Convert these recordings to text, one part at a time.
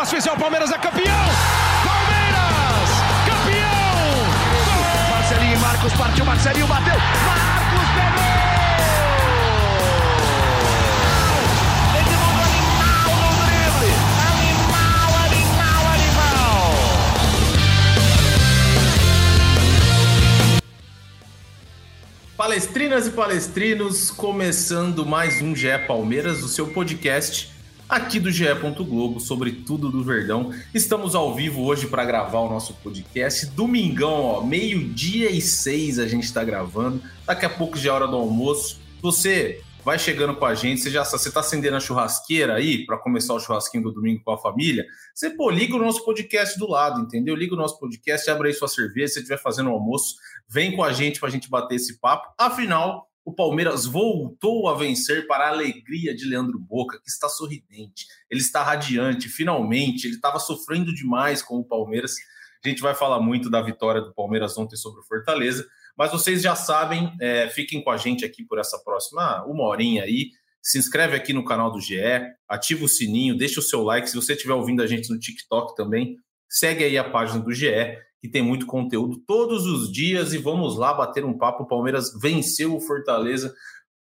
uma especial, Palmeiras é campeão! Palmeiras! Campeão! Marcelinho e Marcos partiu, Marcelinho bateu! Marcos pegou! Palestrinas e palestrinos, começando mais um GE Palmeiras, o seu podcast aqui do GE. Globo sobre tudo do Verdão. Estamos ao vivo hoje para gravar o nosso podcast. Domingão, ó, meio-dia e seis a gente está gravando. Daqui a pouco já é hora do almoço. Você vai chegando com a gente, você já você tá acendendo a churrasqueira aí para começar o churrasquinho do domingo com a família. Você pô, liga o nosso podcast do lado, entendeu? Liga o nosso podcast, abre aí sua cerveja, se estiver fazendo o almoço, vem com a gente para a gente bater esse papo. Afinal, o Palmeiras voltou a vencer para a alegria de Leandro Boca, que está sorridente, ele está radiante, finalmente, ele estava sofrendo demais com o Palmeiras. A gente vai falar muito da vitória do Palmeiras ontem sobre o Fortaleza, mas vocês já sabem, é, fiquem com a gente aqui por essa próxima uma horinha aí. Se inscreve aqui no canal do GE, ativa o sininho, deixa o seu like. Se você estiver ouvindo a gente no TikTok também, segue aí a página do GE, que tem muito conteúdo todos os dias. E vamos lá bater um papo. O Palmeiras venceu o Fortaleza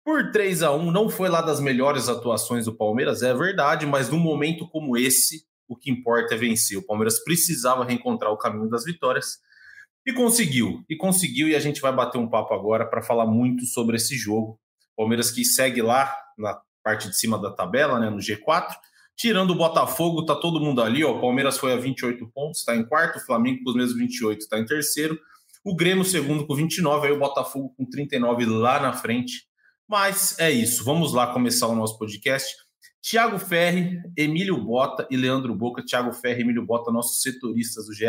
por 3 a 1 Não foi lá das melhores atuações do Palmeiras, é verdade, mas num momento como esse, o que importa é vencer. O Palmeiras precisava reencontrar o caminho das vitórias. E conseguiu, e conseguiu, e a gente vai bater um papo agora para falar muito sobre esse jogo. Palmeiras que segue lá na parte de cima da tabela, né, no G4. Tirando o Botafogo, tá todo mundo ali, ó. O Palmeiras foi a 28 pontos, está em quarto, o Flamengo com os mesmos 28 está em terceiro. O Grêmio segundo com 29, aí o Botafogo com 39 lá na frente. Mas é isso, vamos lá começar o nosso podcast. Tiago Ferri, Emílio Bota e Leandro Boca. Tiago Ferri Emílio Bota, nossos setoristas do GE.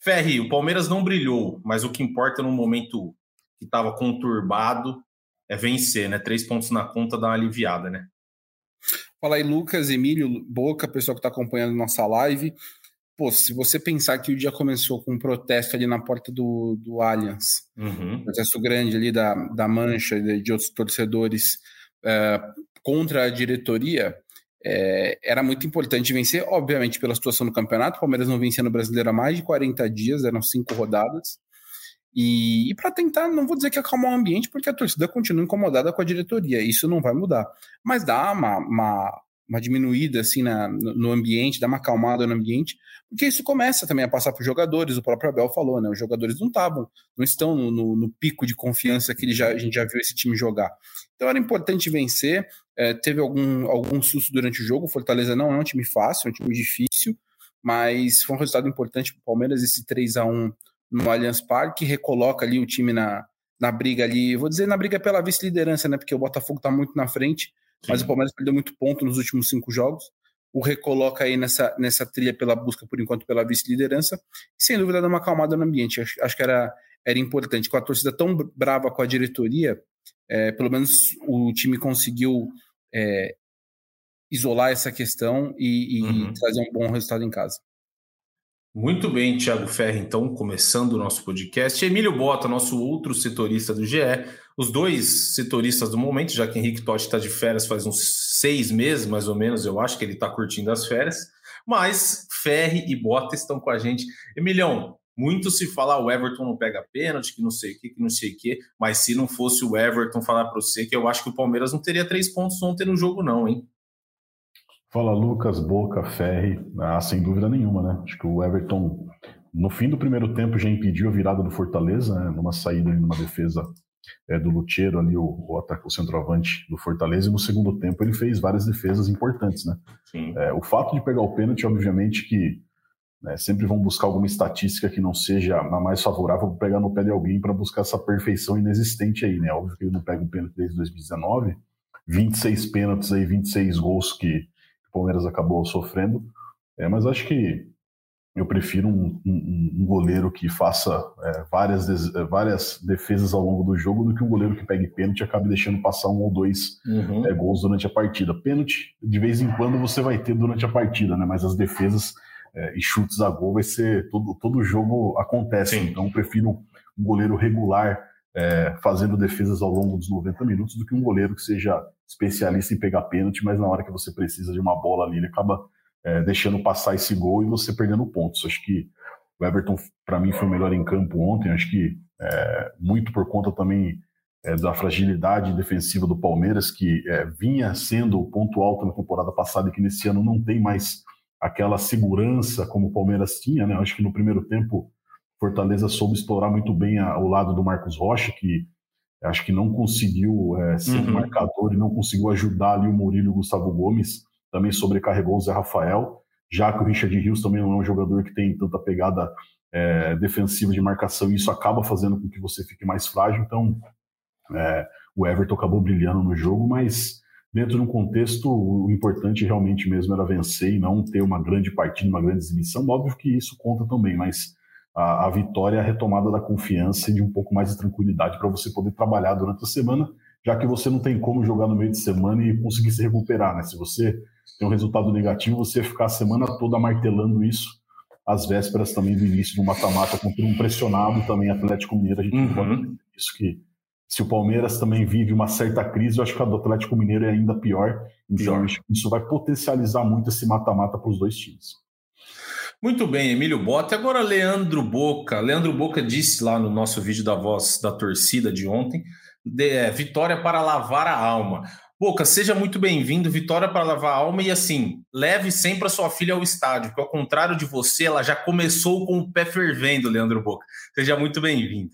Ferri, o Palmeiras não brilhou, mas o que importa no momento que estava conturbado é vencer, né? Três pontos na conta dá uma aliviada, né? Fala aí, Lucas, Emílio, Boca, pessoal que está acompanhando nossa live. Pô, se você pensar que o dia começou com um protesto ali na porta do, do Allianz, Uhum. um protesto grande ali da, da Mancha e de outros torcedores eh, contra a diretoria, eh, era muito importante vencer, obviamente, pela situação do campeonato. O Palmeiras não vencia no Brasileiro há mais de 40 dias, eram cinco rodadas. E, e para tentar, não vou dizer que acalmar o ambiente, porque a torcida continua incomodada com a diretoria, isso não vai mudar. Mas dá uma, uma, uma diminuída assim na, no ambiente, dá uma acalmada no ambiente, porque isso começa também a passar para os jogadores. O próprio Abel falou, né? Os jogadores não estavam, não estão no, no- no pico de confiança que ele já, a gente já viu esse time jogar. Então era importante vencer. eh, teve algum, algum susto durante o jogo. Fortaleza não é um time fácil, é um time difícil, mas foi um resultado importante para o Palmeiras, esse 3 a 1 no Allianz Parque, recoloca ali o time na, na briga ali, vou dizer na briga pela vice-liderança, né? Porque o Botafogo está muito na frente, mas Sim. o Palmeiras perdeu muito ponto nos últimos cinco jogos. O recoloca aí nessa, nessa trilha pela busca, por enquanto, pela vice-liderança. E sem dúvida dá uma acalmada no ambiente. Acho, acho que era, era importante. Com a torcida tão brava com a diretoria, é, pelo menos o time conseguiu é, isolar essa questão e, e Uhum. trazer um bom resultado em casa. Muito bem, Thiago Ferri, então, começando o nosso podcast. Emílio Bota, nosso outro setorista do GE. Os dois setoristas do momento, já que Henrique Totti está de férias faz uns seis meses, mais ou menos, eu acho que ele está curtindo as férias. Mas Ferri e Bota estão com a gente. Emilhão, muito se fala o Everton não pega pênalti, que não sei o que, que não sei o que, mas se não fosse o Everton falar para você que eu acho que o Palmeiras não teria três pontos ontem no jogo, não, hein? Fala Lucas, Boca, Ferri, ah, sem dúvida nenhuma, né? Acho que o Everton, no fim do primeiro tempo, já impediu a virada do Fortaleza, né? numa saída e numa defesa é, do Lucheiro ali, o, o, ataque, o centroavante do Fortaleza, e no segundo tempo ele fez várias defesas importantes, né? Sim. É, o fato de pegar o pênalti, obviamente que né, sempre vão buscar alguma estatística que não seja a mais favorável para pegar no pé de alguém para buscar essa perfeição inexistente aí, né? Óbvio que ele não pega um pênalti desde 2019, 26 pênaltis aí, 26 gols que o Palmeiras acabou sofrendo, é, mas acho que eu prefiro um, um, um goleiro que faça é, várias, des, várias defesas ao longo do jogo do que um goleiro que pegue pênalti e acabe deixando passar um ou dois Uhum. é, gols durante a partida. Pênalti, de vez em quando, você vai ter durante a partida, né? mas as defesas é, e chutes a gol vai ser. Todo, todo jogo acontece. Sim. Então, eu prefiro um goleiro regular é, fazendo defesas ao longo dos 90 minutos do que um goleiro que seja especialista em pegar pênalti, mas na hora que você precisa de uma bola ali, ele acaba é, deixando passar esse gol e você perdendo pontos. Acho que o Everton, para mim, foi o melhor em campo ontem. Acho que é, muito por conta também é, da fragilidade defensiva do Palmeiras, que é, vinha sendo o ponto alto na temporada passada e que nesse ano não tem mais aquela segurança como o Palmeiras tinha. Né? Acho que no primeiro tempo, Fortaleza soube explorar muito bem a, o lado do Marcos Rocha, que acho que não conseguiu é, ser uhum. um marcador e não conseguiu ajudar ali o Murilo e o Gustavo Gomes. Também sobrecarregou o Zé Rafael já que o Richard Rios também não é um jogador que tem tanta pegada é, defensiva de marcação, e isso acaba fazendo com que você fique mais frágil. Então, é, o Everton acabou brilhando no jogo, mas dentro de um contexto, o importante realmente mesmo era vencer e não ter uma grande partida, uma grande exibição. Óbvio que isso conta também, mas a, a vitória a retomada da confiança e de um pouco mais de tranquilidade para você poder trabalhar durante a semana, já que você não tem como jogar no meio de semana e conseguir se recuperar, né? Se você tem um resultado negativo, você ficar a semana toda martelando isso, às vésperas também do início do mata-mata contra um pressionado também Atlético Mineiro, a gente uhum. pode isso que se o Palmeiras também vive uma certa crise, eu acho que a do Atlético Mineiro é ainda pior. Então, pior. isso vai potencializar muito esse mata-mata para os dois times. Muito bem, Emílio Bota. Agora, Leandro Boca. Leandro Boca disse lá no nosso vídeo da voz da torcida de ontem: de, é, vitória para lavar a alma. Boca, seja muito bem-vindo, vitória para lavar a alma e assim, leve sempre a sua filha ao estádio, porque ao contrário de você, ela já começou com o pé fervendo, Leandro Boca. Seja muito bem-vindo.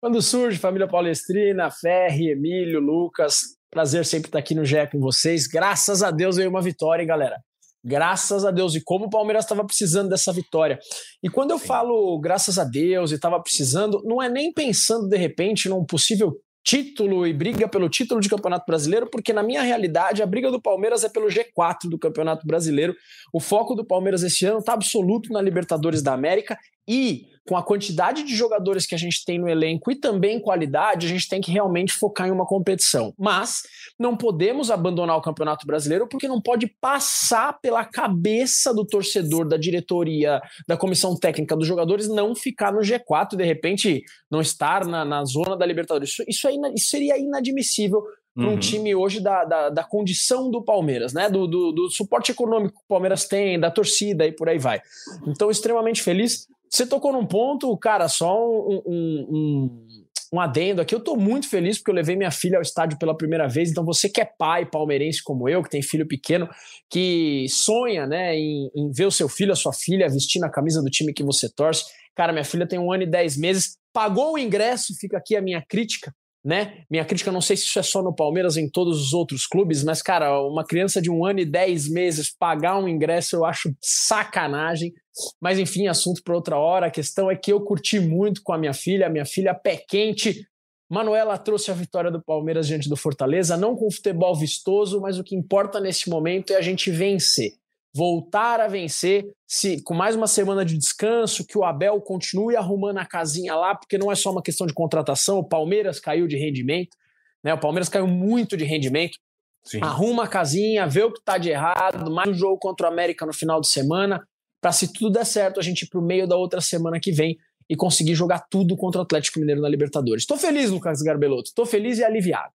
Quando surge, família Palestrina, Ferri, Emílio, Lucas, prazer sempre estar aqui no GE com vocês. Graças a Deus veio uma vitória, hein, galera? Graças a Deus. E como o Palmeiras estava precisando dessa vitória. E quando eu falo graças a Deus e estava precisando, não é nem pensando de repente num possível título e briga pelo título de Campeonato Brasileiro, porque na minha realidade a briga do Palmeiras é pelo G4 do Campeonato Brasileiro. O foco do Palmeiras esse ano está absoluto na Libertadores da América e com a quantidade de jogadores que a gente tem no elenco e também qualidade, a gente tem que realmente focar em uma competição. Mas não podemos abandonar o Campeonato Brasileiro porque não pode passar pela cabeça do torcedor, da diretoria, da comissão técnica dos jogadores não ficar no G4 de repente não estar na, na zona da Libertadores. Isso, isso, é isso seria inadmissível para um uhum. time hoje da, da, da, condição do Palmeiras, né? Do, do, do, suporte econômico que o Palmeiras tem, da torcida e por aí vai. Então, extremamente feliz. Você tocou num ponto, cara, só um, um, um, um adendo aqui. Eu tô muito feliz porque eu levei minha filha ao estádio pela primeira vez. Então, você que é pai palmeirense como eu, que tem filho pequeno, que sonha, né, em, em ver o seu filho, a sua filha vestindo a camisa do time que você torce. Cara, minha filha tem um ano e dez meses, pagou o ingresso, fica aqui a minha crítica né? Minha crítica, não sei se isso é só no Palmeiras, em todos os outros clubes, mas, cara, uma criança de um ano e dez meses pagar um ingresso eu acho sacanagem. Mas, enfim, assunto para outra hora. A questão é que eu curti muito com a minha filha, a minha filha pé quente. Manuela trouxe a vitória do Palmeiras diante do Fortaleza, não com futebol vistoso, mas o que importa nesse momento é a gente vencer voltar a vencer, se com mais uma semana de descanso, que o Abel continue arrumando a casinha lá, porque não é só uma questão de contratação, o Palmeiras caiu de rendimento, né? O Palmeiras caiu muito de rendimento. Sim. Arruma a casinha, vê o que está de errado, mais um jogo contra o América no final de semana, para se tudo der certo, a gente ir para o meio da outra semana que vem e conseguir jogar tudo contra o Atlético Mineiro na Libertadores. Estou feliz, Lucas Garbelotto, estou feliz e aliviado.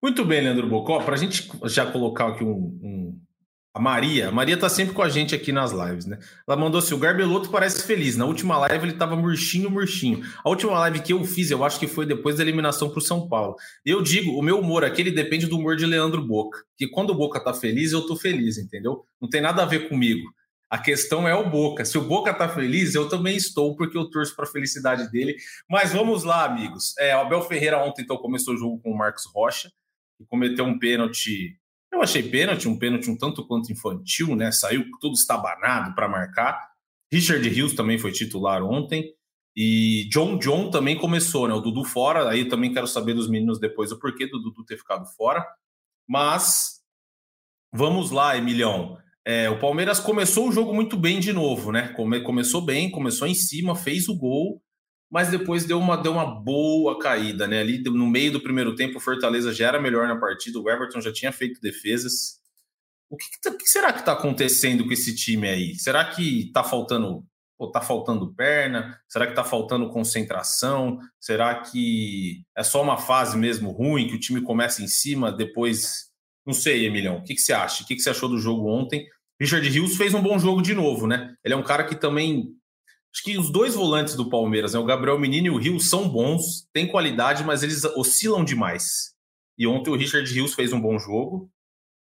Muito bem, Leandro Bocó, para a gente já colocar aqui um, um a Maria, a Maria tá sempre com a gente aqui nas lives, né? Ela mandou assim: o Garbeloto parece feliz. Na última live ele tava murchinho, murchinho. A última live que eu fiz, eu acho que foi depois da eliminação pro São Paulo. Eu digo, o meu humor aqui ele depende do humor de Leandro Boca. Que quando o Boca tá feliz, eu tô feliz, entendeu? Não tem nada a ver comigo. A questão é o Boca. Se o Boca tá feliz, eu também estou, porque eu torço para a felicidade dele. Mas vamos lá, amigos. É, o Abel Ferreira ontem então começou o jogo com o Marcos Rocha e cometeu um pênalti eu achei pênalti, um pênalti um tanto quanto infantil, né? Saiu tudo estabanado para marcar. Richard Rios também foi titular ontem. E John John também começou, né? O Dudu fora. Aí também quero saber dos meninos depois o porquê do Dudu ter ficado fora. Mas vamos lá, Emilhão. É, o Palmeiras começou o jogo muito bem de novo, né? Come, começou bem, começou em cima, fez o gol mas depois deu uma, deu uma boa caída, né? Ali no meio do primeiro tempo, o Fortaleza já era melhor na partida, o Everton já tinha feito defesas. O que, que, que será que está acontecendo com esse time aí? Será que está faltando Pô, tá faltando perna? Será que tá faltando concentração? Será que é só uma fase mesmo ruim, que o time começa em cima, depois. Não sei, Emilhão. O que, que você acha? O que, que você achou do jogo ontem? Richard Rios fez um bom jogo de novo, né? Ele é um cara que também. Acho que os dois volantes do Palmeiras, né? O Gabriel Menino e o Rios são bons, têm qualidade, mas eles oscilam demais. E ontem o Richard Rios fez um bom jogo.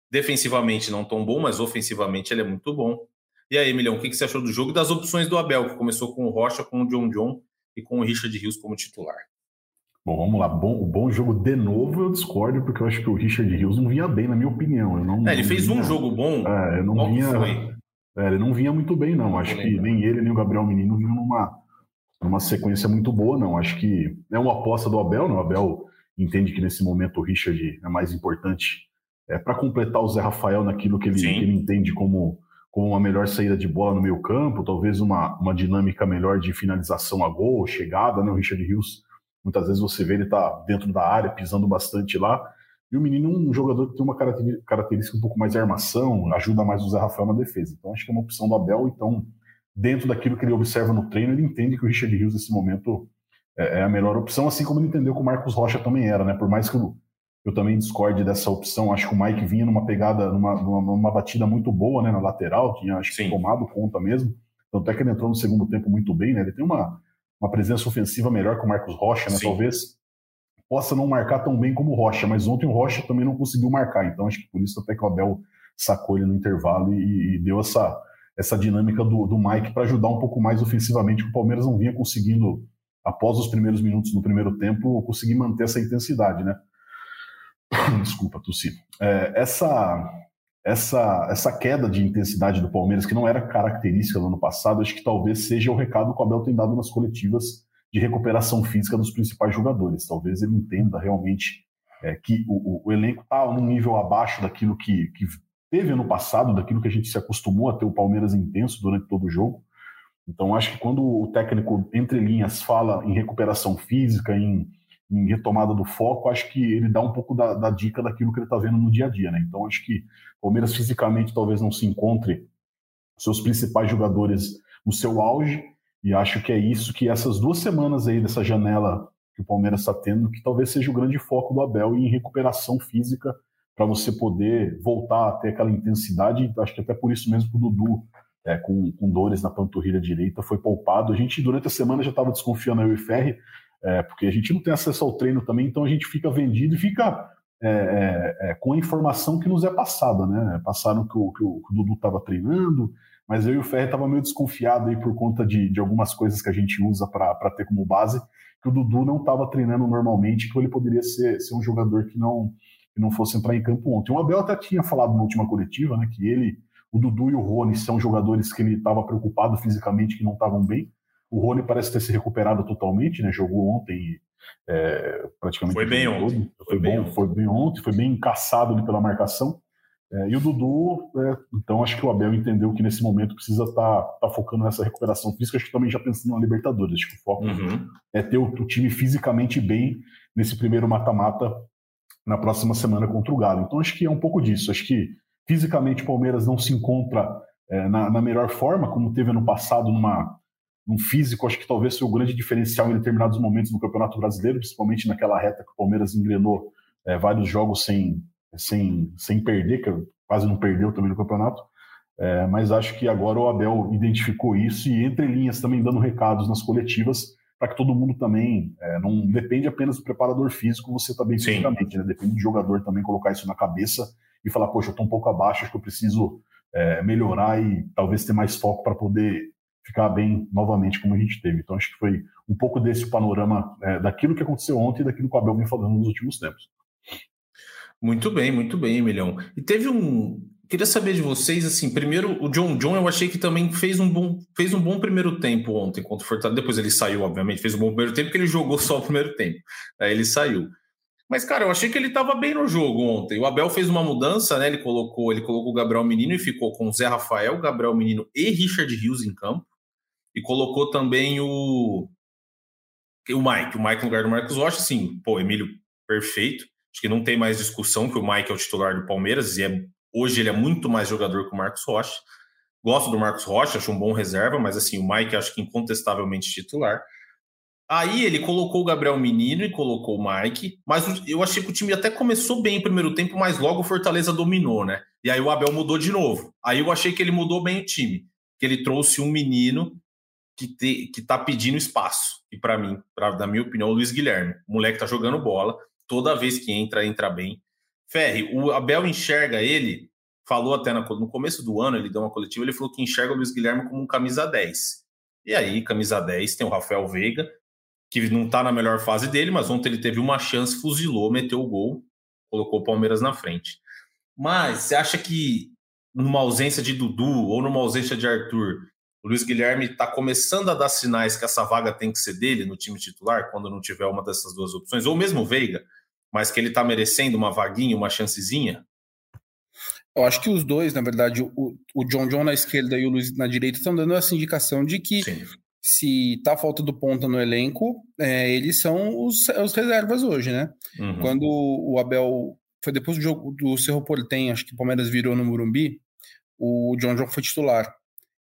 Defensivamente não tão bom, mas ofensivamente ele é muito bom. E aí, Emilhão, o que você achou do jogo e das opções do Abel, que começou com o Rocha, com o John John e com o Richard Rios como titular? Bom, vamos lá. Bom, o bom jogo de novo eu discordo, porque eu acho que o Richard Rios não vinha bem, na minha opinião. Eu não, é, ele fez um jogo bom. É, eu não vinha. É, ele não vinha muito bem, não. Acho que nem ele, nem o Gabriel Menino vinham numa, numa sequência muito boa, não. Acho que é uma aposta do Abel, né? O Abel entende que nesse momento o Richard é mais importante é, para completar o Zé Rafael naquilo que ele, que ele entende como, como uma melhor saída de bola no meio campo, talvez uma, uma dinâmica melhor de finalização a gol, chegada, né? O Richard Rios Muitas vezes você vê ele tá dentro da área, pisando bastante lá. E o menino é um jogador que tem uma característica um pouco mais de armação, ajuda mais o Zé Rafael na defesa. Então acho que é uma opção do Abel. Então, dentro daquilo que ele observa no treino, ele entende que o Richard Rios nesse momento é, é a melhor opção, assim como ele entendeu que o Marcos Rocha também era, né? Por mais que eu, eu também discorde dessa opção, acho que o Mike vinha numa pegada, numa, numa, numa batida muito boa, né? Na lateral, tinha acho que tomado conta mesmo. Tanto é que ele entrou no segundo tempo muito bem, né? Ele tem uma uma presença ofensiva melhor que o Marcos Rocha, né? Sim. Talvez possa não marcar tão bem como o Rocha, mas ontem o Rocha também não conseguiu marcar, então acho que por isso até que o Abel sacou ele no intervalo e, e deu essa, essa dinâmica do, do Mike para ajudar um pouco mais ofensivamente, que o Palmeiras não vinha conseguindo, após os primeiros minutos do primeiro tempo, conseguir manter essa intensidade, né? Desculpa, Tossi. É, essa, essa, essa queda de intensidade do Palmeiras, que não era característica do ano passado, acho que talvez seja o recado que o Abel tem dado nas coletivas de recuperação física dos principais jogadores. Talvez ele entenda realmente é, que o, o elenco está num nível abaixo daquilo que, que teve ano passado, daquilo que a gente se acostumou a ter o Palmeiras intenso durante todo o jogo. Então, acho que quando o técnico, entre linhas, fala em recuperação física, em em retomada do foco, acho que ele dá um pouco da, da dica daquilo que ele está vendo no dia a dia, né? Então acho que o Palmeiras fisicamente talvez não se encontre seus principais jogadores no seu auge, e acho que é isso que essas duas semanas aí dessa janela que o Palmeiras está tendo, que talvez seja o grande foco do Abel em recuperação física para você poder voltar a ter aquela intensidade. Acho que até por isso mesmo que o Dudu, é, com, com dores na panturrilha direita, foi poupado. A gente, durante a semana, já estava desconfiando eu e Ferri, é, porque a gente não tem acesso ao treino também, então a gente fica vendido e fica é, é, é com a informação que nos é passada, né? Passaram que o, que o, que o Dudu estava treinando, mas eu e o Ferre estava meio desconfiado aí por conta de, de algumas coisas que a gente usa para ter como base, que o Dudu não estava treinando normalmente, que ele poderia ser, ser um jogador que não, que não fosse entrar em campo ontem. O Abel até tinha falado na última coletiva, né, que ele, o Dudu e o Rony são jogadores que ele estava preocupado fisicamente, que não estavam bem, o Rony parece ter se recuperado totalmente, né? Jogou ontem é, praticamente. Foi bem ontem. Foi, foi bem bom, ontem. foi bem ontem, foi bem caçado ali pela marcação. É, e o Dudu, é, então acho que o Abel entendeu que nesse momento precisa estar tá, tá focando nessa recuperação física, acho que também já pensando na Libertadores, acho que o foco uhum. é ter o, o, time fisicamente bem nesse primeiro mata-mata na próxima semana contra o Galo. Então acho que é um pouco disso, acho que fisicamente o Palmeiras não se encontra é, na, na melhor forma, como teve ano passado numa um físico, acho que talvez foi o grande diferencial em determinados momentos no Campeonato Brasileiro, principalmente naquela reta que o Palmeiras engrenou é, vários jogos sem, sem, sem perder, que quase não perdeu também no campeonato. É, mas acho que agora o Abel identificou isso e entre linhas também dando recados nas coletivas para que todo mundo também é, não depende apenas do preparador físico, você está bem fisicamente, né? depende do jogador também colocar isso na cabeça e falar, poxa, eu estou um pouco abaixo, acho que eu preciso é, melhorar e talvez ter mais foco para poder ficar bem novamente como a gente teve. Então acho que foi um pouco desse panorama é, daquilo que aconteceu ontem e daquilo que o Abel vem falando nos últimos tempos. Muito bem, muito bem, Milhão. E teve um. Queria saber de vocês, assim, primeiro o John John, eu achei que também fez um bom, fez um bom primeiro tempo ontem contra o Fortaleza. Depois ele saiu, obviamente, fez um bom primeiro tempo, porque ele jogou só o primeiro tempo. Aí ele saiu. Mas, cara, eu achei que ele estava bem no jogo ontem. O Abel fez uma mudança, né? Ele colocou, ele colocou o Gabriel Menino e ficou com o Zé Rafael, Gabriel Menino e Richard Rios em campo e colocou também o o Mike, o Mike no lugar do Marcos Rocha, sim, pô, Emílio, perfeito. Acho que não tem mais discussão que o Mike é o titular do Palmeiras e é, hoje ele é muito mais jogador que o Marcos Rocha. Gosto do Marcos Rocha, acho um bom reserva, mas assim, o Mike acho que incontestavelmente titular. Aí ele colocou o Gabriel Menino e colocou o Mike, mas eu achei que o time até começou bem o primeiro tempo, mas logo o Fortaleza dominou, né? E aí o Abel mudou de novo. Aí eu achei que ele mudou bem o time, que ele trouxe um menino que, te, que tá pedindo espaço. E para mim, pra, na minha opinião, o Luiz Guilherme. O moleque tá jogando bola, toda vez que entra, entra bem. Ferre, o Abel enxerga ele, falou até no começo do ano, ele deu uma coletiva, ele falou que enxerga o Luiz Guilherme como um camisa 10. E aí, camisa 10, tem o Rafael Veiga, que não tá na melhor fase dele, mas ontem ele teve uma chance, fuzilou, meteu o gol, colocou o Palmeiras na frente. Mas você acha que numa ausência de Dudu ou numa ausência de Arthur, o Luiz Guilherme está começando a dar sinais que essa vaga tem que ser dele no time titular, quando não tiver uma dessas duas opções, ou mesmo o Veiga, mas que ele está merecendo uma vaguinha, uma chancezinha? Eu acho que os dois, na verdade, o, o John John na esquerda e o Luiz na direita, estão dando essa indicação de que Sim. se tá falta do ponta no elenco, é, eles são os, os reservas hoje, né? Uhum. Quando o Abel foi depois do jogo do Cerro Portem, acho que o Palmeiras virou no Murumbi, o John John foi titular.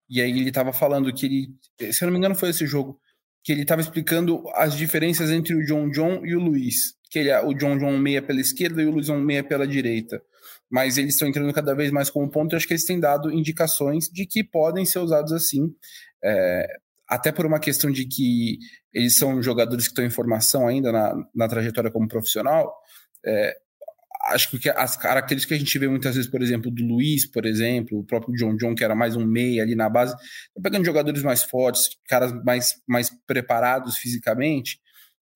E aí ele estava falando que ele, se eu não me engano foi esse jogo, que ele estava explicando as diferenças entre o John John e o Luiz. Que ele, o John John meia pela esquerda e o Luiz meia pela direita. Mas eles estão entrando cada vez mais como ponto e acho que eles têm dado indicações de que podem ser usados assim. É, até por uma questão de que eles são jogadores que estão em formação ainda na, na trajetória como profissional, é, acho que as características que a gente vê muitas vezes, por exemplo, do Luiz, por exemplo, o próprio John John, que era mais um meia ali na base, tá pegando jogadores mais fortes, caras mais, mais preparados fisicamente.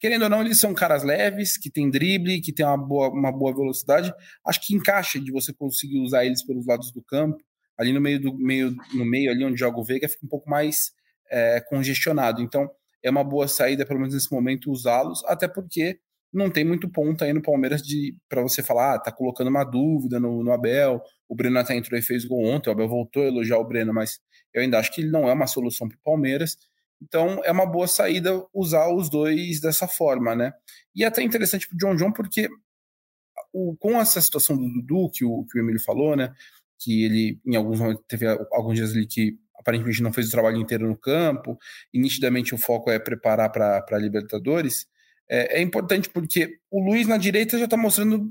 Querendo ou não, eles são caras leves, que tem drible, que tem uma boa, uma boa velocidade. Acho que encaixa de você conseguir usar eles pelos lados do campo. Ali no meio do meio, no meio ali onde joga o Veiga, fica um pouco mais é, congestionado. Então, é uma boa saída, pelo menos nesse momento, usá-los, até porque não tem muito ponto aí no Palmeiras de para você falar, ah, tá colocando uma dúvida no, no Abel. O Breno até entrou e fez gol ontem, o Abel voltou a elogiar o Breno, mas eu ainda acho que ele não é uma solução para o Palmeiras. Então é uma boa saída usar os dois dessa forma, né? E é até interessante para o John John, porque o, com essa situação do Dudu, que o, que o Emílio falou, né? Que ele, em alguns momentos, teve alguns dias ali que aparentemente não fez o trabalho inteiro no campo, e nitidamente o foco é preparar para a Libertadores é, é importante porque o Luiz na direita já está mostrando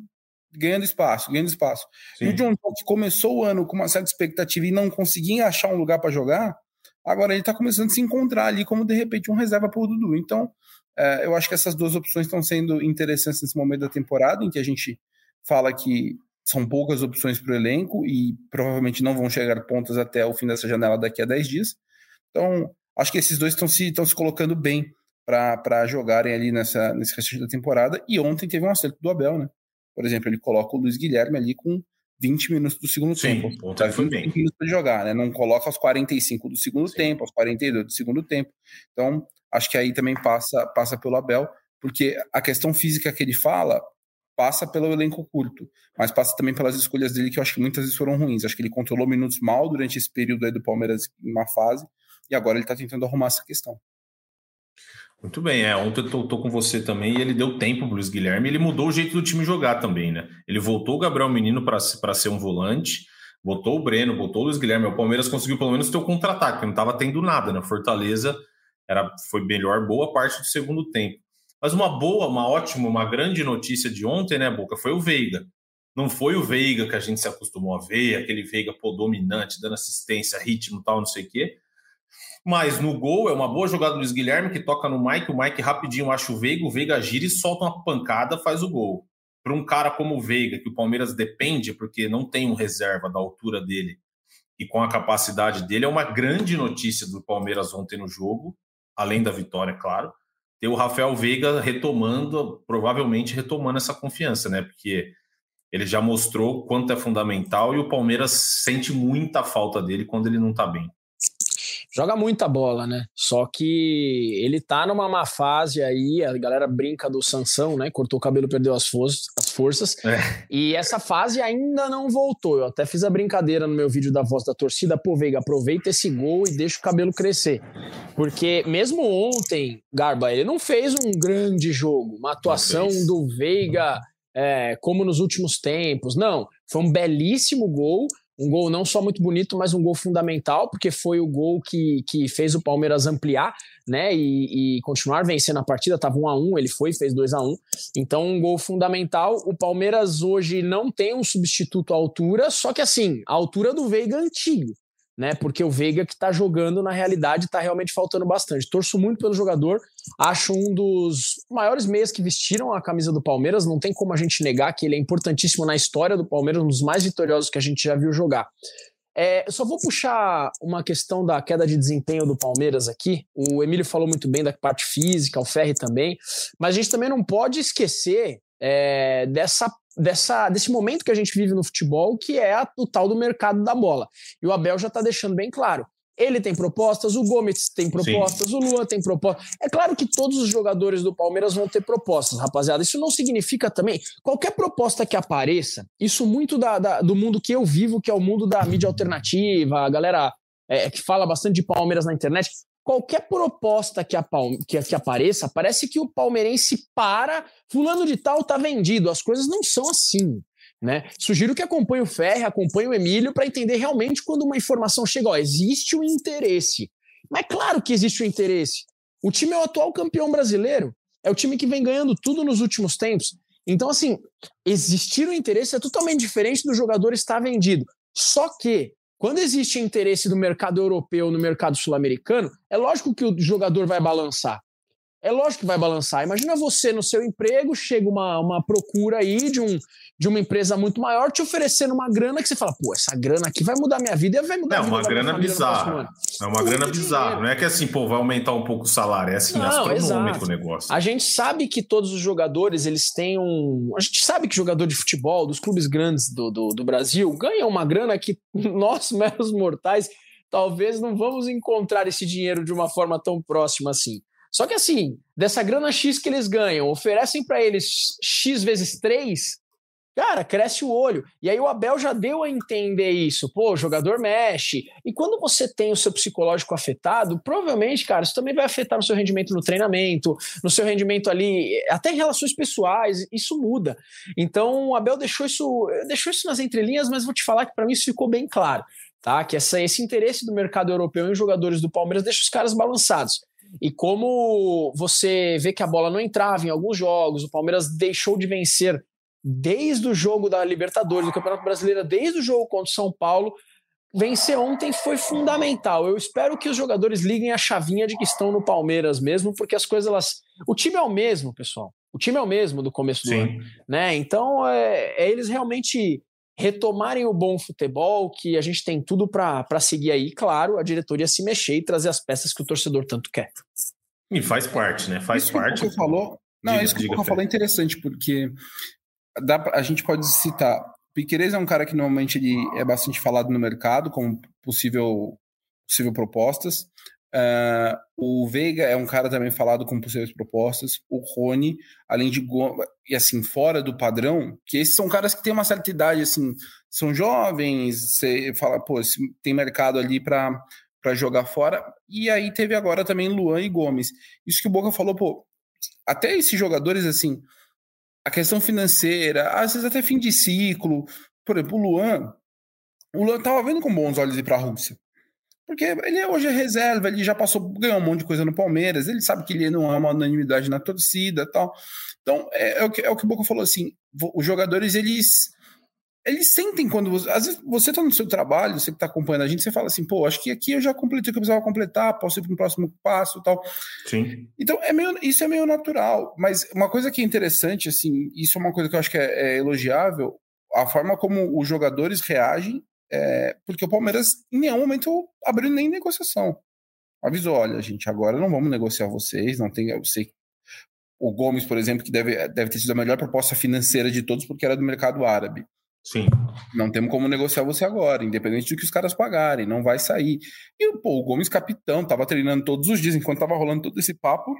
ganhando espaço, ganhando espaço. Sim. E o John John, que começou o ano com uma certa expectativa e não conseguia achar um lugar para jogar, agora ele está começando a se encontrar ali como de repente um reserva para o Dudu. Então, é, eu acho que essas duas opções estão sendo interessantes nesse momento da temporada, em que a gente fala que são poucas opções para o elenco e provavelmente não vão chegar pontas até o fim dessa janela daqui a 10 dias. Então, acho que esses dois estão se, estão se colocando bem para jogarem ali nessa, nesse restante da temporada. E ontem teve um acerto do Abel, né? Por exemplo, ele coloca o Luiz Guilherme ali com 20 minutos do segundo Sim, tempo. Ontem foi bem. minutos para jogar, né? Não coloca aos 45 do segundo Sim. tempo, aos 42 do segundo tempo. Então, acho que aí também passa, passa pelo Abel, porque a questão física que ele fala passa pelo elenco curto, mas passa também pelas escolhas dele que eu acho que muitas vezes foram ruins. Acho que ele controlou minutos mal durante esse período aí do Palmeiras em uma fase, e agora ele está tentando arrumar essa questão. Muito bem, é. Ontem eu tô, tô, com você também e ele deu tempo pro Luiz Guilherme. Ele mudou o jeito do time jogar também, né? Ele voltou o Gabriel Menino para ser um volante, botou o Breno, botou o Luiz Guilherme. O Palmeiras conseguiu pelo menos ter o contra-ataque, não tava tendo nada, né? Fortaleza era, foi melhor boa parte do segundo tempo. Mas uma boa, uma ótima, uma grande notícia de ontem, né, Boca, foi o Veiga. Não foi o Veiga que a gente se acostumou a ver, aquele Veiga pô, dominante, dando assistência, ritmo tal, não sei o quê mas no gol é uma boa jogada do Luiz Guilherme que toca no Mike, o Mike rapidinho acha o Veiga, o Veiga gira e solta uma pancada, faz o gol. Para um cara como o Veiga, que o Palmeiras depende, porque não tem um reserva da altura dele e com a capacidade dele, é uma grande notícia do Palmeiras ontem no jogo, além da vitória, claro. Ter o Rafael Veiga retomando, provavelmente retomando essa confiança, né? Porque ele já mostrou quanto é fundamental e o Palmeiras sente muita falta dele quando ele não está bem joga muita bola, né? Só que ele tá numa má fase aí, a galera brinca do Sansão, né? Cortou o cabelo, perdeu as, for as forças. É. E essa fase ainda não voltou. Eu até fiz a brincadeira no meu vídeo da voz da torcida. Pô, Veiga, aproveita esse gol e deixa o cabelo crescer. Porque mesmo ontem, Garba, ele não fez um grande jogo, uma atuação do Veiga é, como nos últimos tempos. Não, foi um belíssimo gol Um gol não só muito bonito, mas um gol fundamental, porque foi o gol que, que fez o Palmeiras ampliar, né? E, e continuar vencendo a partida. Tava 1 a 1 ele foi, fez 2 a 1 Então, um gol fundamental. O Palmeiras hoje não tem um substituto à altura, só que assim, a altura do Veiga antigo né? Porque o Veiga que está jogando na realidade está realmente faltando bastante. Torço muito pelo jogador, acho um dos maiores meias que vestiram a camisa do Palmeiras. Não tem como a gente negar que ele é importantíssimo na história do Palmeiras, um dos mais vitoriosos que a gente já viu jogar. É, eu só vou puxar uma questão da queda de desempenho do Palmeiras aqui. O Emílio falou muito bem da parte física, o Ferri também, mas a gente também não pode esquecer é, dessa dessa, desse momento que a gente vive no futebol, que é a, o tal do mercado da bola. E o Abel já está deixando bem claro. Ele tem propostas, o Gomes tem propostas, Sim. o Luan tem propostas. É claro que todos os jogadores do Palmeiras vão ter propostas, rapaziada. Isso não significa também. Qualquer proposta que apareça, isso muito da, da, do mundo que eu vivo, que é o mundo da mídia alternativa, a galera é, que fala bastante de Palmeiras na internet qualquer proposta que, que, que, apareça, parece que o palmeirense para, fulano de tal tá vendido. As coisas não são assim. Né? Sugiro que acompanhe o Ferre, acompanhe o Emílio para entender realmente quando uma informação chega. Ó, existe o um interesse. Mas claro que existe o um interesse. O time é o atual campeão brasileiro. É o time que vem ganhando tudo nos últimos tempos. Então, assim, existir o um interesse é totalmente diferente do jogador estar vendido. Só que quando existe interesse do mercado europeu no mercado sul-americano, é lógico que o jogador vai balançar. É lógico que vai balançar. Imagina você no seu emprego, chega uma, uma procura aí de, um, de uma empresa muito maior te oferecendo uma grana que você fala, pô, essa grana aqui vai mudar minha vida e vai mudar é, a vida uma grana bizarra. É uma grana bizarra. Não é que assim, pô, vai aumentar um pouco o salário. É assim, Não, astronômico exato. o negócio. A gente sabe que todos os jogadores, eles têm um. A gente sabe que jogador de futebol, dos clubes grandes do, do, do Brasil, ganha uma grana que nós, meros mortais, talvez não vamos encontrar esse dinheiro de uma forma tão próxima assim. Só que assim, dessa grana X que eles ganham, oferecem para eles X vezes 3, cara, cresce o olho. E aí o Abel já deu a entender isso. Pô, o jogador mexe. E quando você tem o seu psicológico afetado, provavelmente, cara, isso também vai afetar no seu rendimento no treinamento, no seu rendimento ali, até em relações pessoais, isso muda. Então o Abel deixou isso, deixou isso nas entrelinhas, mas vou te falar que para mim isso ficou bem claro. Tá? Que essa, esse interesse do mercado europeu em jogadores do Palmeiras deixa os caras balançados. E como você vê que a bola não entrava em alguns jogos, o Palmeiras deixou de vencer desde o jogo da Libertadores, do Campeonato Brasileiro, desde o jogo contra o São Paulo. Vencer ontem foi fundamental. Eu espero que os jogadores liguem a chavinha de que estão no Palmeiras mesmo, porque as coisas elas. O time é o mesmo, pessoal. O time é o mesmo do começo do Sim. ano. Né? Então, é, é eles realmente retomarem o bom futebol, que a gente tem tudo para seguir aí, claro, a diretoria se mexer e trazer as peças que o torcedor tanto quer. E faz parte, né? Faz isso parte. Que o falou, não, diga, isso que o Boca falou é interessante, porque dá, a gente pode citar. Piqueires é um cara que normalmente ele é bastante falado no mercado como possível, possível propostas. Uh, o Veiga é um cara também falado com possíveis propostas. O Rony, além de e assim fora do padrão, que esses são caras que têm uma certa idade, assim, são jovens. Você fala, pô, tem mercado ali para jogar fora. E aí teve agora também Luan e Gomes. Isso que o Boca falou, pô, até esses jogadores assim, a questão financeira, às vezes até fim de ciclo. Por exemplo, o Luan, o Luan tava vendo com bons olhos ir para a Rússia. Porque ele hoje é reserva, ele já passou, ganhou um monte de coisa no Palmeiras, ele sabe que ele não é uma unanimidade na torcida tal. Então, é, é, o, que, é o que o Boca falou assim: os jogadores, eles. Eles sentem quando você. Às vezes você está no seu trabalho, você que está acompanhando a gente, você fala assim, pô, acho que aqui eu já completei o que eu precisava completar, posso ir para o próximo passo tal. Sim. Então, é meio, isso é meio natural. Mas uma coisa que é interessante, assim, isso é uma coisa que eu acho que é, é elogiável, a forma como os jogadores reagem é, porque o Palmeiras em nenhum momento abriu nem negociação. Avisou, olha, gente, agora não vamos negociar vocês, não tem, eu sei o Gomes, por exemplo, que deve, deve ter sido a melhor proposta financeira de todos porque era do mercado árabe. Sim. Não temos como negociar você agora, independente do que os caras pagarem, não vai sair. E pô, o Gomes capitão, tava treinando todos os dias, enquanto tava rolando todo esse papo,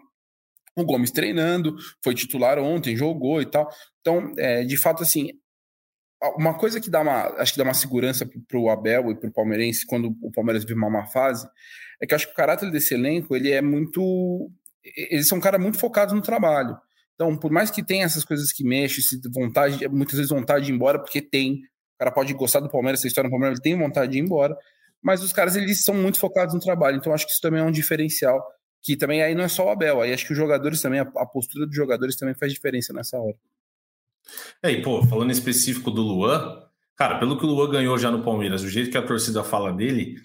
o Gomes treinando, foi titular ontem, jogou e tal. Então, é, de fato, assim, uma coisa que dá uma, acho que dá uma segurança para o Abel e para o palmeirense quando o Palmeiras vive uma má fase, é que acho que o caráter desse elenco ele é muito, eles são cara muito focados no trabalho. Então, por mais que tenha essas coisas que mexem, vontade, muitas vezes vontade de ir embora porque tem, o cara pode gostar do Palmeiras, essa história do Palmeiras, ele tem vontade de ir embora, mas os caras eles são muito focados no trabalho, então acho que isso também é um diferencial, que também aí não é só o Abel, aí acho que os jogadores também, a, a postura dos jogadores também faz diferença nessa hora. É, e pô, falando em específico do Luan, cara, pelo que o Luan ganhou já no Palmeiras, o jeito que a torcida fala dele,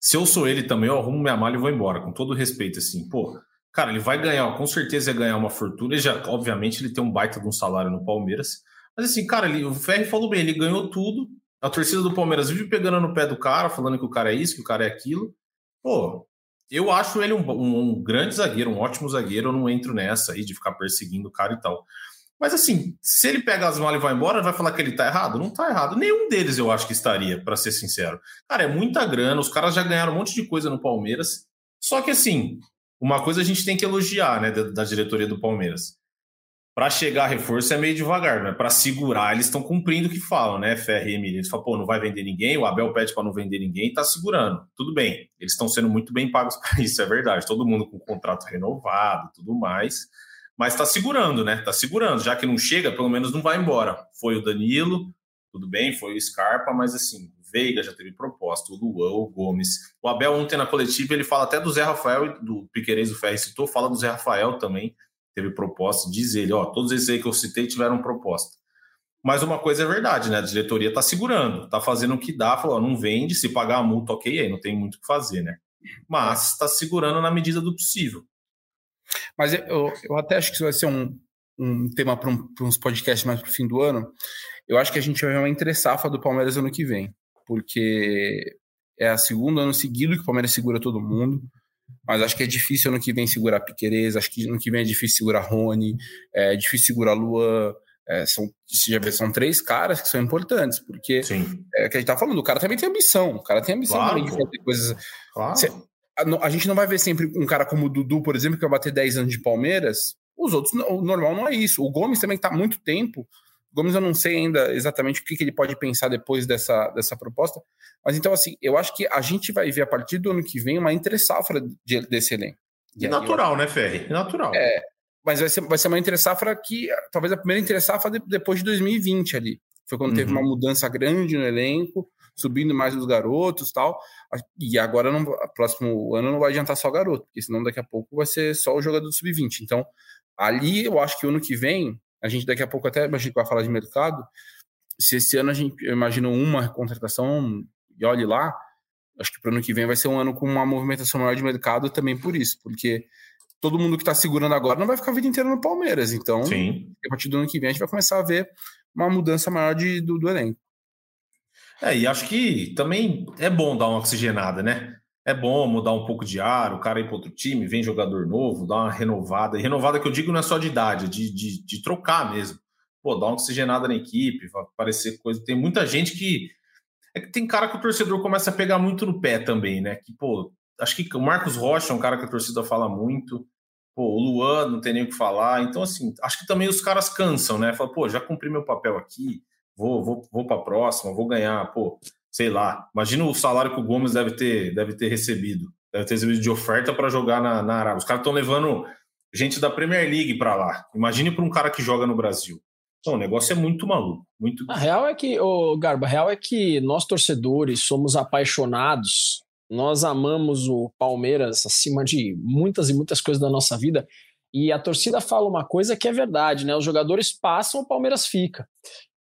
se eu sou ele também, eu arrumo minha malha e vou embora, com todo respeito, assim, pô, cara, ele vai ganhar, com certeza ganhar uma fortuna, e já, obviamente, ele tem um baita de um salário no Palmeiras, mas assim, cara, ele, o Ferri falou bem, ele ganhou tudo, a torcida do Palmeiras vive pegando no pé do cara, falando que o cara é isso, que o cara é aquilo, pô, eu acho ele um, um, um grande zagueiro, um ótimo zagueiro, eu não entro nessa aí de ficar perseguindo o cara e tal, mas assim, se ele pega as malas e vai embora, vai falar que ele tá errado? Não tá errado. Nenhum deles eu acho que estaria, para ser sincero. Cara, é muita grana, os caras já ganharam um monte de coisa no Palmeiras. Só que assim, uma coisa a gente tem que elogiar, né, da, diretoria do Palmeiras. Para chegar a reforço é meio devagar, né? Para segurar, eles estão cumprindo o que falam, né? Ferre e Emílio. Eles falam, pô, não vai vender ninguém, o Abel pede para não vender ninguém, tá segurando. Tudo bem, eles estão sendo muito bem pagos para isso, é verdade. Todo mundo com contrato renovado tudo mais mas está segurando, né? Está segurando, já que não chega, pelo menos não vai embora. Foi o Danilo, tudo bem, foi o Scarpa, mas assim, o Veiga já teve proposta, o Luan, o Gomes. O Abel ontem na coletiva, ele fala até do Zé Rafael, do Piqueires do Ferri citou, fala do Zé Rafael também, teve proposta, diz ele, ó, todos esses aí que eu citei tiveram proposta. Mas uma coisa é verdade, né? A diretoria está segurando, está fazendo o que dá, falou, não vende, se pagar a multa, ok, aí não tem muito o que fazer, né? Mas está segurando na medida do possível. Mas eu, eu até acho que isso vai ser um, um tema para um, uns podcasts mais para o fim do ano. Eu acho que a gente vai ver uma entre-safa do Palmeiras ano que vem, porque é a segunda ano seguido que o Palmeiras segura todo mundo. Mas acho que é difícil ano que vem segurar Piquerez, acho que ano que vem é difícil segurar Rony, é difícil segurar Luan. É, são, já vê, são três caras que são importantes, porque Sim. é que a gente tá falando, o cara também tem ambição, o cara tem ambição claro, de fazer coisas. Claro a, gente não vai ver sempre um cara como o Dudu, por exemplo, que vai bater 10 anos de Palmeiras. Os outros, o normal não é isso. O Gomes também está muito tempo. O Gomes eu não sei ainda exatamente o que, que ele pode pensar depois dessa, dessa proposta. Mas então, assim, eu acho que a gente vai ver a partir do ano que vem uma entre-safra de, desse elenco. E natural, né, Ferri? Natural. É, mas vai ser, vai ser uma entre-safra que, talvez a primeira entre-safra de, depois de 2020 ali. Foi quando uhum. teve uma mudança grande no elenco subindo mais os garotos tal. E agora, no próximo ano, não vai adiantar só garoto, porque senão daqui a pouco vai ser só o jogador do sub-20. Então, ali eu acho que o ano que vem, a gente daqui a pouco até a gente vai falar de mercado. Se esse ano a gente, imagino uma contratação, e olhe lá, acho que para o ano que vem vai ser um ano com uma movimentação maior de mercado também por isso, porque todo mundo que está segurando agora não vai ficar a vida inteira no Palmeiras. Então, Sim. a partir do ano que vem, a gente vai começar a ver uma mudança maior de, do, do elenco. É, e acho que também é bom dar uma oxigenada, né? É bom mudar um pouco de ar, o cara ir para outro time, vem jogador novo, dar uma renovada. E renovada que eu digo não é só de idade, é de, de, de trocar mesmo. Pô, dar uma oxigenada na equipe, aparecer coisa. Tem muita gente que. É que tem cara que o torcedor começa a pegar muito no pé também, né? Que, pô, acho que o Marcos Rocha é um cara que a torcida fala muito. Pô, o Luan não tem nem o que falar. Então, assim, acho que também os caras cansam, né? Fala, pô, já cumpri meu papel aqui vou, vou, vou para a próxima, vou ganhar, pô, sei lá. Imagina o salário que o Gomes deve ter, deve ter recebido. Deve ter recebido de oferta para jogar na, na Arábia. Os caras estão levando gente da Premier League para lá. Imagine para um cara que joga no Brasil. Então, o negócio é muito maluco. Muito... A real é que, o Garba, a real é que nós torcedores somos apaixonados. Nós amamos o Palmeiras acima de muitas e muitas coisas da nossa vida. E a torcida fala uma coisa que é verdade, né? Os jogadores passam, o Palmeiras fica.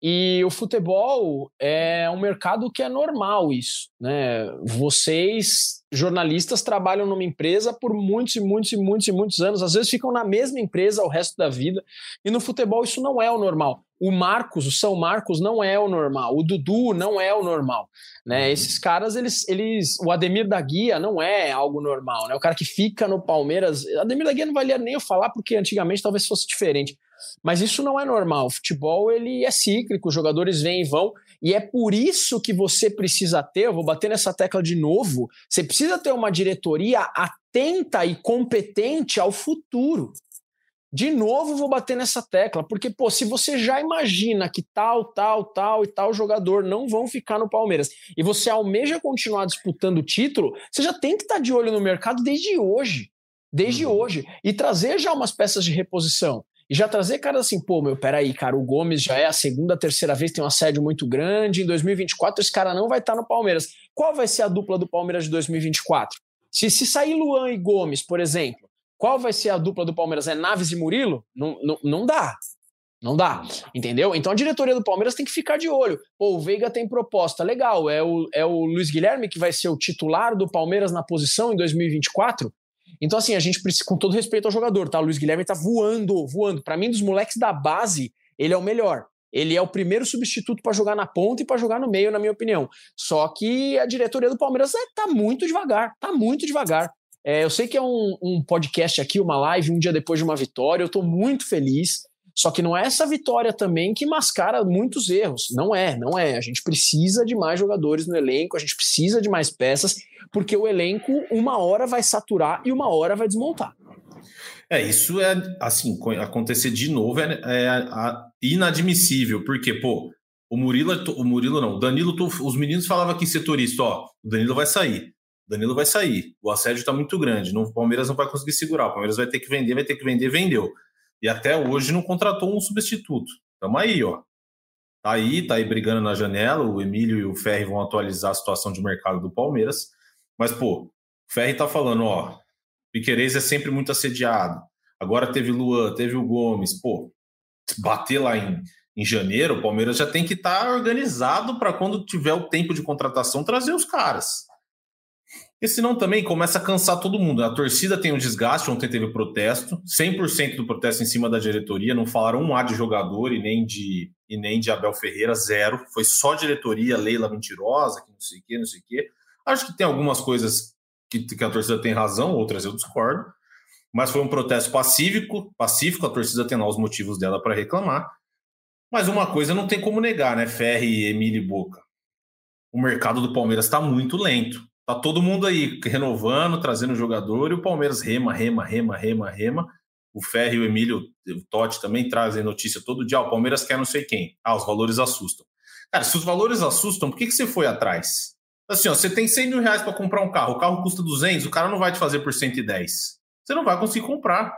E o futebol é um mercado que é normal isso, né? Vocês, jornalistas, trabalham numa empresa por muitos e muitos e muitos e muitos anos, às vezes ficam na mesma empresa o resto da vida, e no futebol isso não é o normal. O Marcos, o São Marcos não é o normal, o Dudu não é o normal, né? Uhum. Esses caras, eles, eles, o Ademir da Guia não é algo normal, né? O cara que fica no Palmeiras, Ademir da Guia não valia nem eu falar porque antigamente talvez fosse diferente. Mas isso não é normal. O futebol ele é cíclico, os jogadores vêm e vão, e é por isso que você precisa ter, eu vou bater nessa tecla de novo, você precisa ter uma diretoria atenta e competente ao futuro. De novo, vou bater nessa tecla, porque, pô, se você já imagina que tal, tal, tal e tal jogador não vão ficar no Palmeiras e você almeja continuar disputando o título, você já tem que estar de olho no mercado desde hoje. Desde uhum. hoje. E trazer já umas peças de reposição. E já trazer cara assim, pô, meu, peraí, cara, o Gomes já é a segunda, terceira vez, tem um assédio muito grande. Em 2024, esse cara não vai estar no Palmeiras. Qual vai ser a dupla do Palmeiras de 2024? Se, se sair Luan e Gomes, por exemplo, qual vai ser a dupla do Palmeiras? É Naves e Murilo? Não, não, não dá. Não dá, entendeu? Então a diretoria do Palmeiras tem que ficar de olho. Pô, o Veiga tem proposta, legal. É o, é o Luiz Guilherme que vai ser o titular do Palmeiras na posição em 2024. Então, assim, a gente precisa, com todo respeito ao jogador, tá? O Luiz Guilherme tá voando, voando. Para mim, dos moleques da base, ele é o melhor. Ele é o primeiro substituto para jogar na ponta e para jogar no meio, na minha opinião. Só que a diretoria do Palmeiras é, tá muito devagar, tá muito devagar. É, eu sei que é um, um, podcast aqui, uma live, um dia depois de uma vitória. Eu tô muito feliz. Só que não é essa vitória também que mascara muitos erros. Não é, não é. A gente precisa de mais jogadores no elenco, a gente precisa de mais peças, porque o elenco uma hora vai saturar e uma hora vai desmontar. É, isso é assim, acontecer de novo é, é inadmissível, porque, pô, o Murilo, o Murilo não, o Danilo, os meninos falavam que setorista, ó, o Danilo vai sair. O Danilo vai sair. O assédio tá muito grande. Não, o Palmeiras não vai conseguir segurar. O Palmeiras vai ter que vender, vai ter que vender, vendeu e até hoje não contratou um substituto. Tamo aí, ó. Tá aí, tá aí brigando na janela. O Emílio e o Ferri vão atualizar a situação de mercado do Palmeiras. Mas, pô, o Ferri tá falando, ó, Piquerez é sempre muito assediado. Agora teve Luan, teve o Gomes. Pô, bater lá em, em janeiro, o Palmeiras já tem que estar tá organizado para quando tiver o tempo de contratação trazer os caras. Porque senão também começa a cansar todo mundo. A torcida tem um desgaste, ontem teve protesto, 100% do protesto em cima da diretoria, não falaram um A de jogador e nem de, e nem de Abel Ferreira, zero. Foi só diretoria, Leila mentirosa, que não sei o quê, não sei o quê. Acho que tem algumas coisas que, que a torcida tem razão, outras eu discordo. Mas foi um protesto pacífico, pacífico, a torcida tem lá os motivos dela para reclamar. Mas uma coisa não tem como negar, né? Ferri, Emílio e Boca. O mercado do Palmeiras está muito lento. Tá todo mundo aí renovando, trazendo jogador, e o Palmeiras rema, rema, rema, rema, rema. O Ferro e o Emílio, o Totti também trazem notícia todo dia. Ah, o Palmeiras quer não sei quem. Ah, os valores assustam. Cara, se os valores assustam, por que, que você foi atrás? Assim, ó, você tem 100 mil reais para comprar um carro, o carro custa 200, o cara não vai te fazer por 110. Você não vai conseguir comprar.